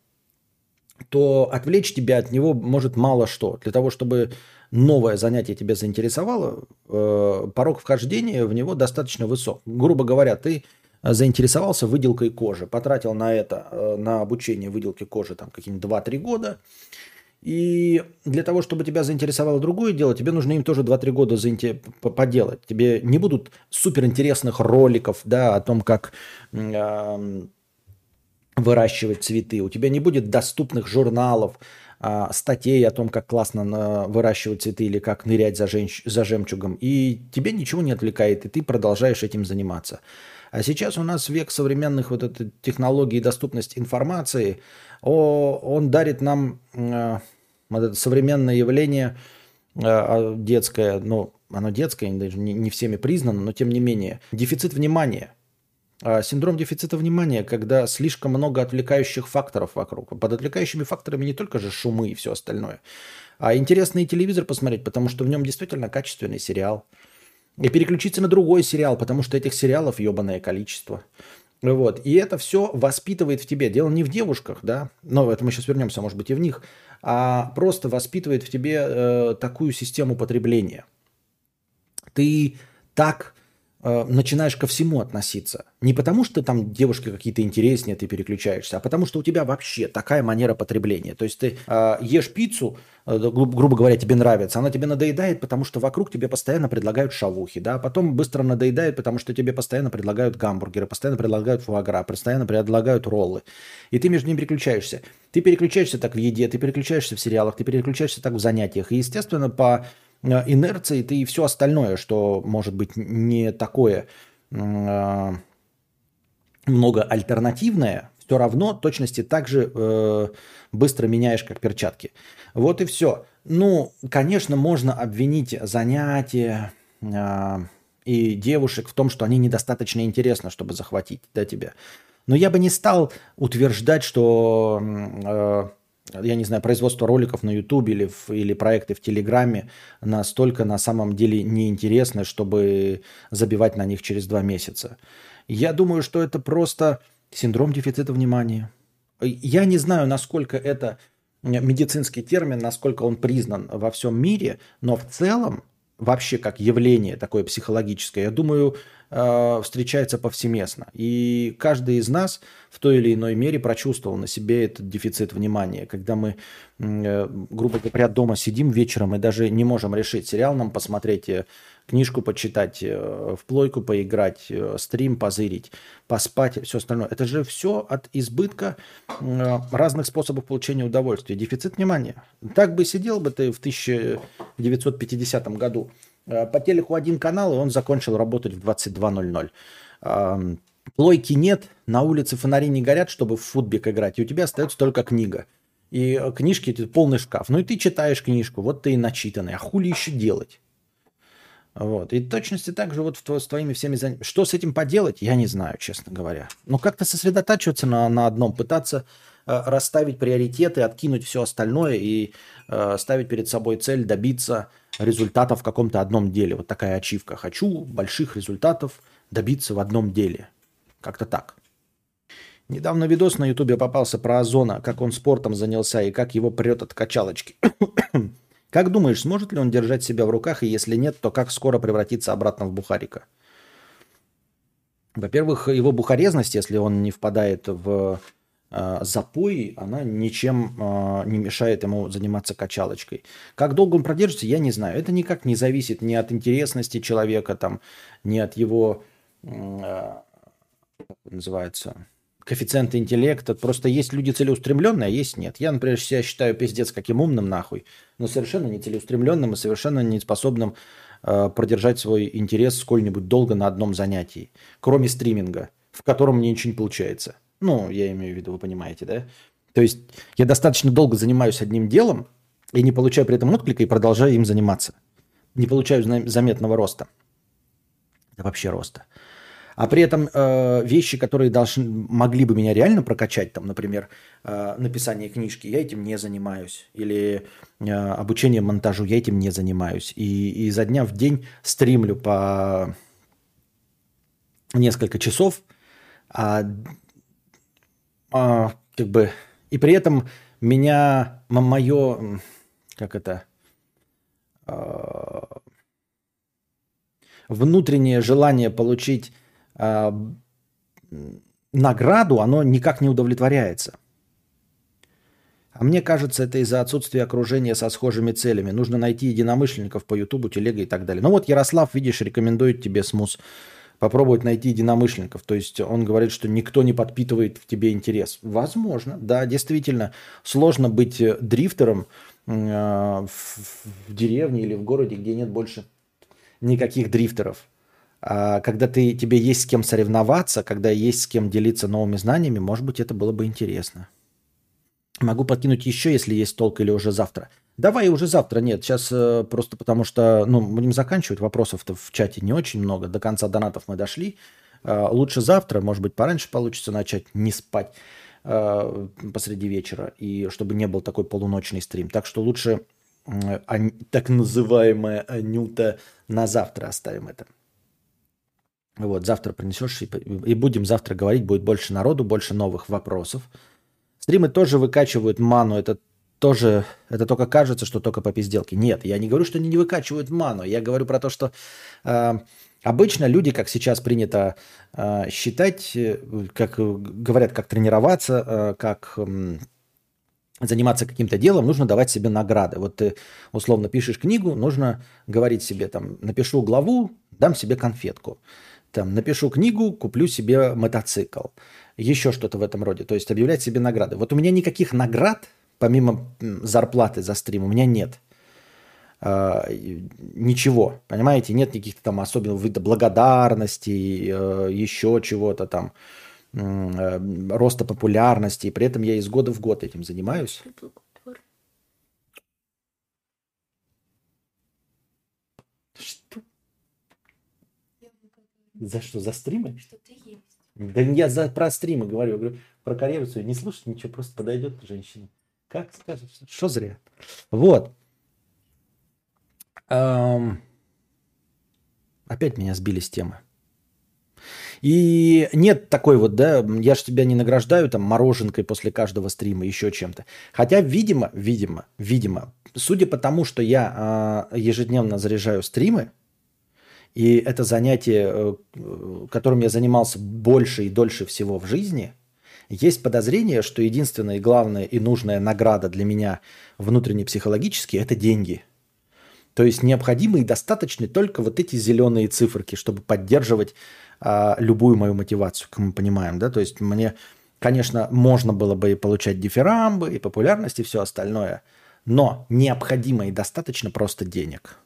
то отвлечь тебя от него может мало что. Для того, чтобы новое занятие тебя заинтересовало, э, порог вхождения в него достаточно высок. Грубо говоря, ты заинтересовался выделкой кожи, потратил на это, э, на обучение выделки кожи там какие-нибудь 2-3 года, И для того, чтобы тебя заинтересовало другое дело, тебе нужно им тоже 2-3 года заинте- по- поделать. Тебе не будут суперинтересных роликов да, о том, как эм, выращивать цветы. У тебя не будет доступных журналов, а, статей о том, как классно на- выращивать цветы или как нырять за, женщ- за жемчугом. И тебе ничего не отвлекает, и ты продолжаешь этим заниматься. А сейчас у нас век современных вот этой технологий и доступность информации. О, он дарит нам э, вот это современное явление э, а, детское, ну, оно детское, даже не, не всеми признано, но тем не менее. Дефицит внимания. А, Синдром дефицита внимания, когда слишком много отвлекающих факторов вокруг. Под отвлекающими факторами не только же шумы и все остальное, а интересный телевизор посмотреть, потому что в нем действительно качественный сериал. И переключиться на другой сериал, потому что этих сериалов ебаное количество. Вот. И это все воспитывает в тебе. Дело не в девушках, да, но это мы сейчас вернемся, может быть, и в них, а просто воспитывает в тебе э, такую систему потребления. Ты так начинаешь ко всему относиться. Не потому, что там девушки какие-то интереснее, ты переключаешься, а потому, что у тебя вообще такая манера потребления. То есть ты э, ешь пиццу, э, гру- грубо говоря, тебе нравится, она тебе надоедает, потому что вокруг тебе постоянно предлагают шавухи, да, потом быстро надоедает, потому что тебе постоянно предлагают гамбургеры, постоянно предлагают фуагра, постоянно предлагают роллы. И ты между ними переключаешься. Ты переключаешься так в еде, ты переключаешься в сериалах, ты переключаешься так в занятиях. И, естественно, по э, инерции ты и все остальное, что может быть не такое э, много альтернативное, все равно точности так же э, быстро меняешь, как перчатки. Вот и все. Ну, конечно, можно обвинить занятия э, и девушек в том, что они недостаточно интересны, чтобы захватить да, тебя. Но я бы не стал утверждать, что, э, я не знаю, производство роликов на YouTube или, или проекты в Телеграме настолько на самом деле неинтересны, чтобы забивать на них через два месяца. Я думаю, что это просто синдром дефицита внимания. Я не знаю, насколько это медицинский термин, насколько он признан во всем мире, но в целом, вообще как явление такое психологическое, я думаю, э, встречается повсеместно. И каждый из нас в той или иной мере прочувствовал на себе этот дефицит внимания. Когда мы, э, грубо говоря, дома сидим вечером и даже не можем решить, сериал нам посмотреть, э, книжку почитать, э, в плойку поиграть, э, стрим позырить, поспать, все остальное. Это же все от избытка э, разных способов получения удовольствия. Дефицит внимания. Так бы сидел бы ты в 1950 году. По телеку один канал, и он закончил работать в 22.00. Ам, Плойки нет, на улице фонари не горят, чтобы в футбик играть, и у тебя остается только книга. И книжки, это полный шкаф. Ну и ты читаешь книжку, вот ты и начитанный. А хули еще делать? Вот. И точности так же вот в с твоими всеми занятиями. Что с этим поделать, я не знаю, честно говоря. Но как-то сосредотачиваться на, на одном, пытаться э, расставить приоритеты, откинуть все остальное и э, ставить перед собой цель добиться результата в каком-то одном деле. Вот такая ачивка. Хочу больших результатов добиться в одном деле. Как-то так. Недавно видос на ютубе попался про Озона, как он спортом занялся и как его прет от качалочки. Как думаешь, сможет ли он держать себя в руках, и если нет, то как скоро превратиться обратно в бухарика? Во-первых, его бухарезность, если он не впадает в э, запой, она ничем э, не мешает ему заниматься качалочкой. Как долго он продержится, я не знаю. Это никак не зависит ни от интересности человека, там, ни от его, э, как называется, коэффициента интеллекта. Просто есть люди целеустремленные, а есть нет. Я, например, себя считаю пиздец каким умным нахуй, но совершенно не целеустремленным и совершенно не способным э, продержать свой интерес сколь-нибудь долго на одном занятии, кроме стриминга, в котором мне ничего не получается. Ну, я имею в виду, вы понимаете, да? То есть я достаточно долго занимаюсь одним делом и не получаю при этом отклика и продолжаю им заниматься. Не получаю заметного роста. Да вообще роста. А при этом э, вещи, которые должны, могли бы меня реально прокачать, там, например, э, написание книжки, я этим не занимаюсь. Или э, обучение монтажу, я этим не занимаюсь. И, изо дня в день стримлю по несколько часов, а, а, как бы, и при этом меня, мое, как это, а, внутреннее желание получить награду, оно никак не удовлетворяется. А мне кажется, это из-за отсутствия окружения со схожими целями. Нужно найти единомышленников по Ютубу, телега и так далее. Ну вот Ярослав, видишь, рекомендует тебе смус попробовать найти единомышленников. То есть он говорит, что никто не подпитывает в тебе интерес. Возможно, да, действительно. Сложно быть э, дрифтером э, в деревне или в городе, где нет больше никаких дрифтеров. А когда ты, тебе есть с кем соревноваться, когда есть с кем делиться новыми знаниями, может быть, это было бы интересно. Могу подкинуть еще, если есть толк, или уже завтра. Давай уже завтра, нет, сейчас э, просто потому что, ну, будем заканчивать, вопросов-то в чате не очень много, до конца донатов мы дошли. Э, лучше завтра, может быть, пораньше получится начать не спать э, посреди вечера, и чтобы не был такой полуночный стрим. Так что лучше э, ан- так называемая Анюта на завтра оставим это. Вот, завтра принесешь, и, и будем завтра говорить, будет больше народу, больше новых вопросов. Стримы тоже выкачивают ману, это тоже, это только кажется, что только по пизделке. Нет, я не говорю, что они не выкачивают ману. Я говорю про то, что э, обычно люди, как сейчас принято э, считать, э, как говорят, как тренироваться, э, как э, заниматься каким-то делом, нужно давать себе награды. Вот ты условно пишешь книгу, нужно говорить себе, там, напишу главу, дам себе конфетку. Там, напишу книгу, куплю себе мотоцикл. Еще что-то в этом роде. То есть объявлять себе награды. Вот у меня никаких наград – помимо зарплаты за стрим, у меня нет э, ничего, понимаете, нет никаких там особенных вида благодарности, э, еще чего-то там, э, роста популярности, и при этом я из года в год этим занимаюсь. За что? За стримы? Что ты есть. Да я за, про стримы говорю, говорю про карьеру свою. Не слушать ничего, просто подойдет женщина. Как скажешь? Что зря? Вот. Эм... Опять меня сбили с темы. И нет такой вот, да, я же тебя не награждаю там мороженкой после каждого стрима, еще чем-то. Хотя, видимо, видимо, видимо, судя по тому, что я э, ежедневно заряжаю стримы, и это занятие, э, которым я занимался больше и дольше всего в жизни, есть подозрение, что единственная и главная и нужная награда для меня внутренне психологически – это деньги. То есть необходимы и достаточны только вот эти зеленые циферки, чтобы поддерживать а, любую мою мотивацию, как мы понимаем. Да? То есть мне, конечно, можно было бы и получать дифирамбы, и популярность, и все остальное, но необходимо и достаточно просто денег.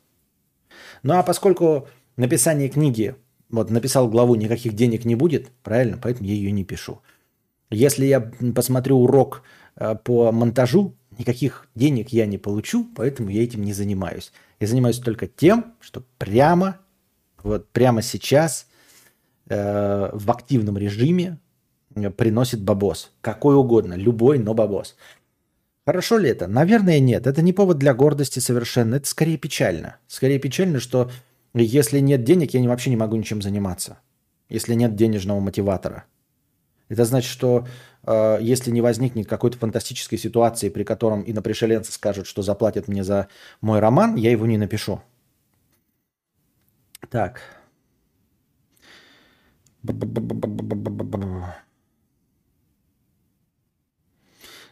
Ну а поскольку написание книги, вот написал главу, никаких денег не будет, правильно, поэтому я ее не пишу. Если я посмотрю урок э, по монтажу, никаких денег я не получу, поэтому я этим не занимаюсь. Я занимаюсь только тем, что прямо, вот прямо сейчас э, в активном режиме э, приносит бабос. Какой угодно, любой, но бабос. Хорошо ли это? Наверное, нет. Это не повод для гордости совершенно. Это скорее печально. Скорее печально, что если нет денег, я вообще не могу ничем заниматься. Если нет денежного мотиватора – это значит, что э, если не возникнет какой-то фантастической ситуации, при котором инопришеленцы скажут, что заплатят мне за мой роман, я его не напишу. Так.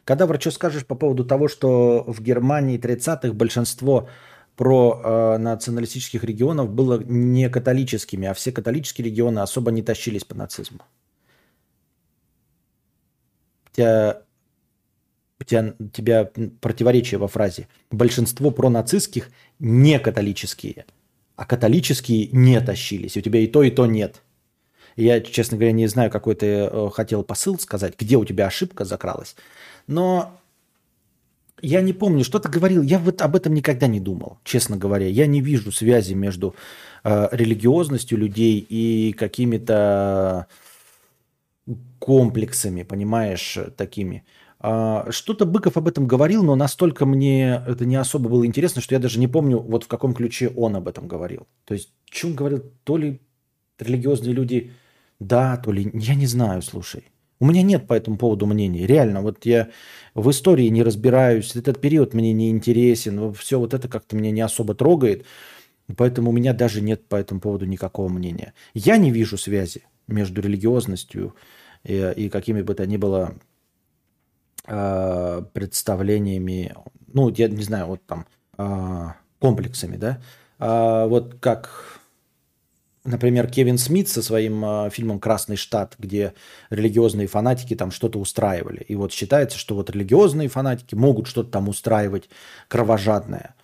Когда что скажешь по поводу того, что в Германии 30-х большинство про э, националистических регионов было не католическими, а все католические регионы особо не тащились по нацизму? тебя, тебя, тебя противоречие во фразе. Большинство пронацистских не католические, а католические не тащились. У тебя и то, и то нет. Я, честно говоря, не знаю, какой ты э, хотел посыл сказать, где у тебя ошибка закралась. Но я не помню, что ты говорил. Я вот об этом никогда не думал, честно говоря. Я не вижу связи между э, религиозностью людей и какими-то комплексами, понимаешь, такими. А, что-то Быков об этом говорил, но настолько мне это не особо было интересно, что я даже не помню, вот в каком ключе он об этом говорил. То есть, он говорил, то ли религиозные люди да, то ли... Я не знаю, слушай. У меня нет по этому поводу мнения. Реально, вот я в истории не разбираюсь, этот период мне не интересен, все вот это как-то меня не особо трогает, поэтому у меня даже нет по этому поводу никакого мнения. Я не вижу связи между религиозностью и, и какими бы то ни было э, представлениями, ну, я не знаю, вот там э, комплексами, да. А вот как, например, Кевин Смит со своим э, фильмом «Красный штат», где религиозные фанатики там что-то устраивали. И вот считается, что вот религиозные фанатики могут что-то там устраивать кровожадное.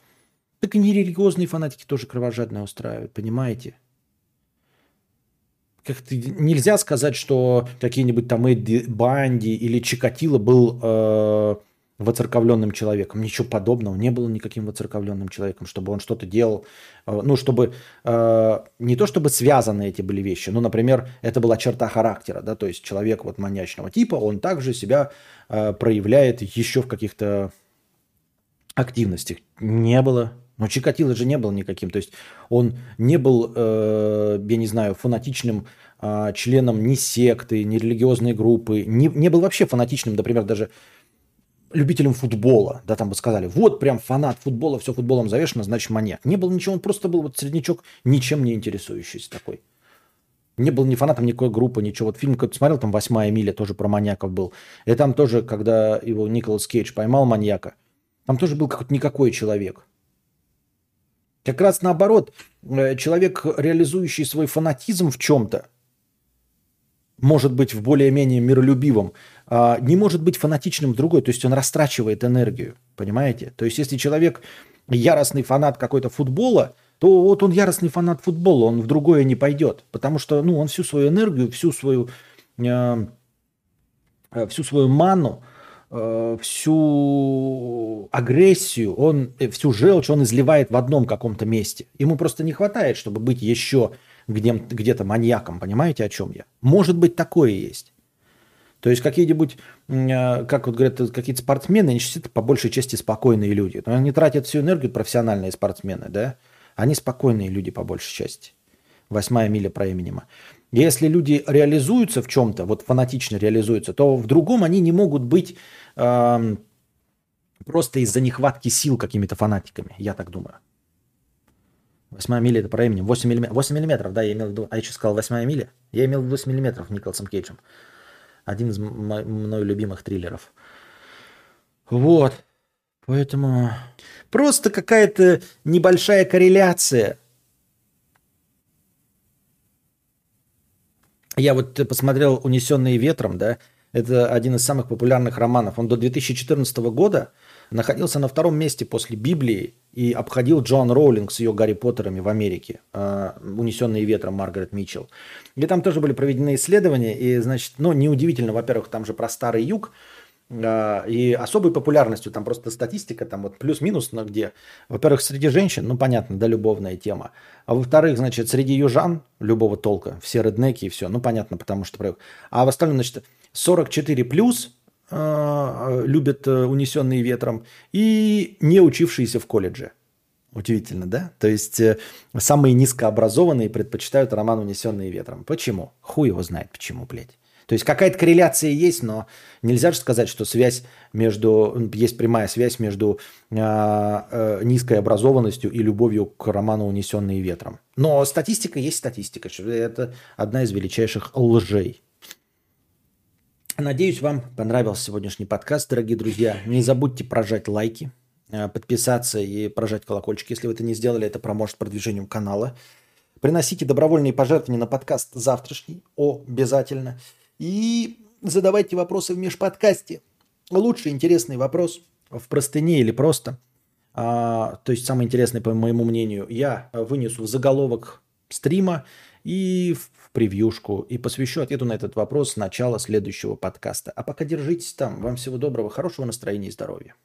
Так и нерелигиозные фанатики тоже кровожадное устраивают, понимаете? как-то нельзя сказать, что какие-нибудь там Эдди Банди или Чикатило был э, воцерковленным человеком. Ничего подобного. Не было никаким воцерковленным человеком, чтобы он что-то делал. Э, ну, чтобы э, не то чтобы связаны эти были вещи, но, например, это была черта характера, да, то есть человек вот маньячного типа, он также себя э, проявляет еще в каких-то активностях. Не было. Но Чикатило же не был никаким. То есть он не был, э, я не знаю, фанатичным э, членом ни секты, ни религиозной группы. Не, не был вообще фанатичным, например, даже любителем футбола. Да, там бы сказали, вот прям фанат футбола, все футболом завешено, значит маньяк. Не был ничего, он просто был вот среднячок, ничем не интересующийся такой. Не был ни фанатом никакой группы, ничего. Вот фильм какой-то смотрел, там «Восьмая миля» тоже про маньяков был. И там тоже, когда его Николас Кейдж поймал маньяка, там тоже был какой-то никакой человек. Как раз наоборот, э, человек, реализующий свой фанатизм в чем-то, может быть в более-менее миролюбивом, не может быть фанатичным в другой, то есть он растрачивает энергию, понимаете? То есть если человек яростный фанат какой-то футбола, то вот он яростный фанат футбола, он в другое не пойдет, потому что ну, он всю свою энергию, всю свою, э, всю свою ману Э, всю агрессию, он, э, всю желчь он изливает в одном каком-то месте. Ему просто не хватает, чтобы быть еще где- где-то маньяком. Понимаете, о чем я? Может быть, такое есть. То есть какие-нибудь, э, как вот говорят, какие-то спортсмены, они это по большей части спокойные люди. Но они тратят всю энергию, профессиональные спортсмены, да? Они спокойные люди по большей части. Восьмая миля про Эминема. Если люди реализуются в чем-то, вот фанатично реализуются, то в другом они не могут быть э, просто из-за нехватки сил какими-то фанатиками, я так думаю. Восьмая миля это про имени. 8 миллиметров. 8 миллиметров, да, я имел в виду. А я еще сказал восьмая миля. Я имел в виду 8 миллиметров Николасом Кейджем. Один из мной любимых триллеров. Вот. Поэтому просто какая-то небольшая корреляция Я вот посмотрел «Унесенные ветром», да, это один из самых популярных романов. Он до 2014 года находился на втором месте после Библии и обходил Джон Роулинг с ее Гарри Поттерами в Америке, э, «Унесенные ветром» Маргарет Митчелл. И там тоже были проведены исследования, и, значит, ну, неудивительно, во-первых, там же про Старый Юг, а, и особой популярностью, там просто статистика, там вот плюс-минус, но где, во-первых, среди женщин, ну понятно, да, любовная тема, а во-вторых, значит, среди южан любого толка, все реднеки и все, ну понятно, потому что, а в остальном, значит, 44 плюс любят э, унесенные ветром и не учившиеся в колледже. Удивительно, да? То есть э, самые низкообразованные предпочитают роман «Унесенные ветром». Почему? Хуй его знает почему, блядь. То есть какая-то корреляция есть, но нельзя же сказать, что связь между, есть прямая связь между э, э, низкой образованностью и любовью к роману «Унесенные ветром». Но статистика есть статистика. Это одна из величайших лжей. Надеюсь, вам понравился сегодняшний подкаст, дорогие друзья. Не забудьте прожать лайки, э, подписаться и прожать колокольчик. Если вы это не сделали, это поможет продвижению канала. Приносите добровольные пожертвования на подкаст завтрашний, обязательно. И задавайте вопросы в межподкасте. Лучший интересный вопрос в простыне или просто. А, то есть самый интересный, по моему мнению, я вынесу в заголовок стрима и в превьюшку и посвящу ответу на этот вопрос с начала следующего подкаста. А пока держитесь там. Вам всего доброго, хорошего настроения и здоровья.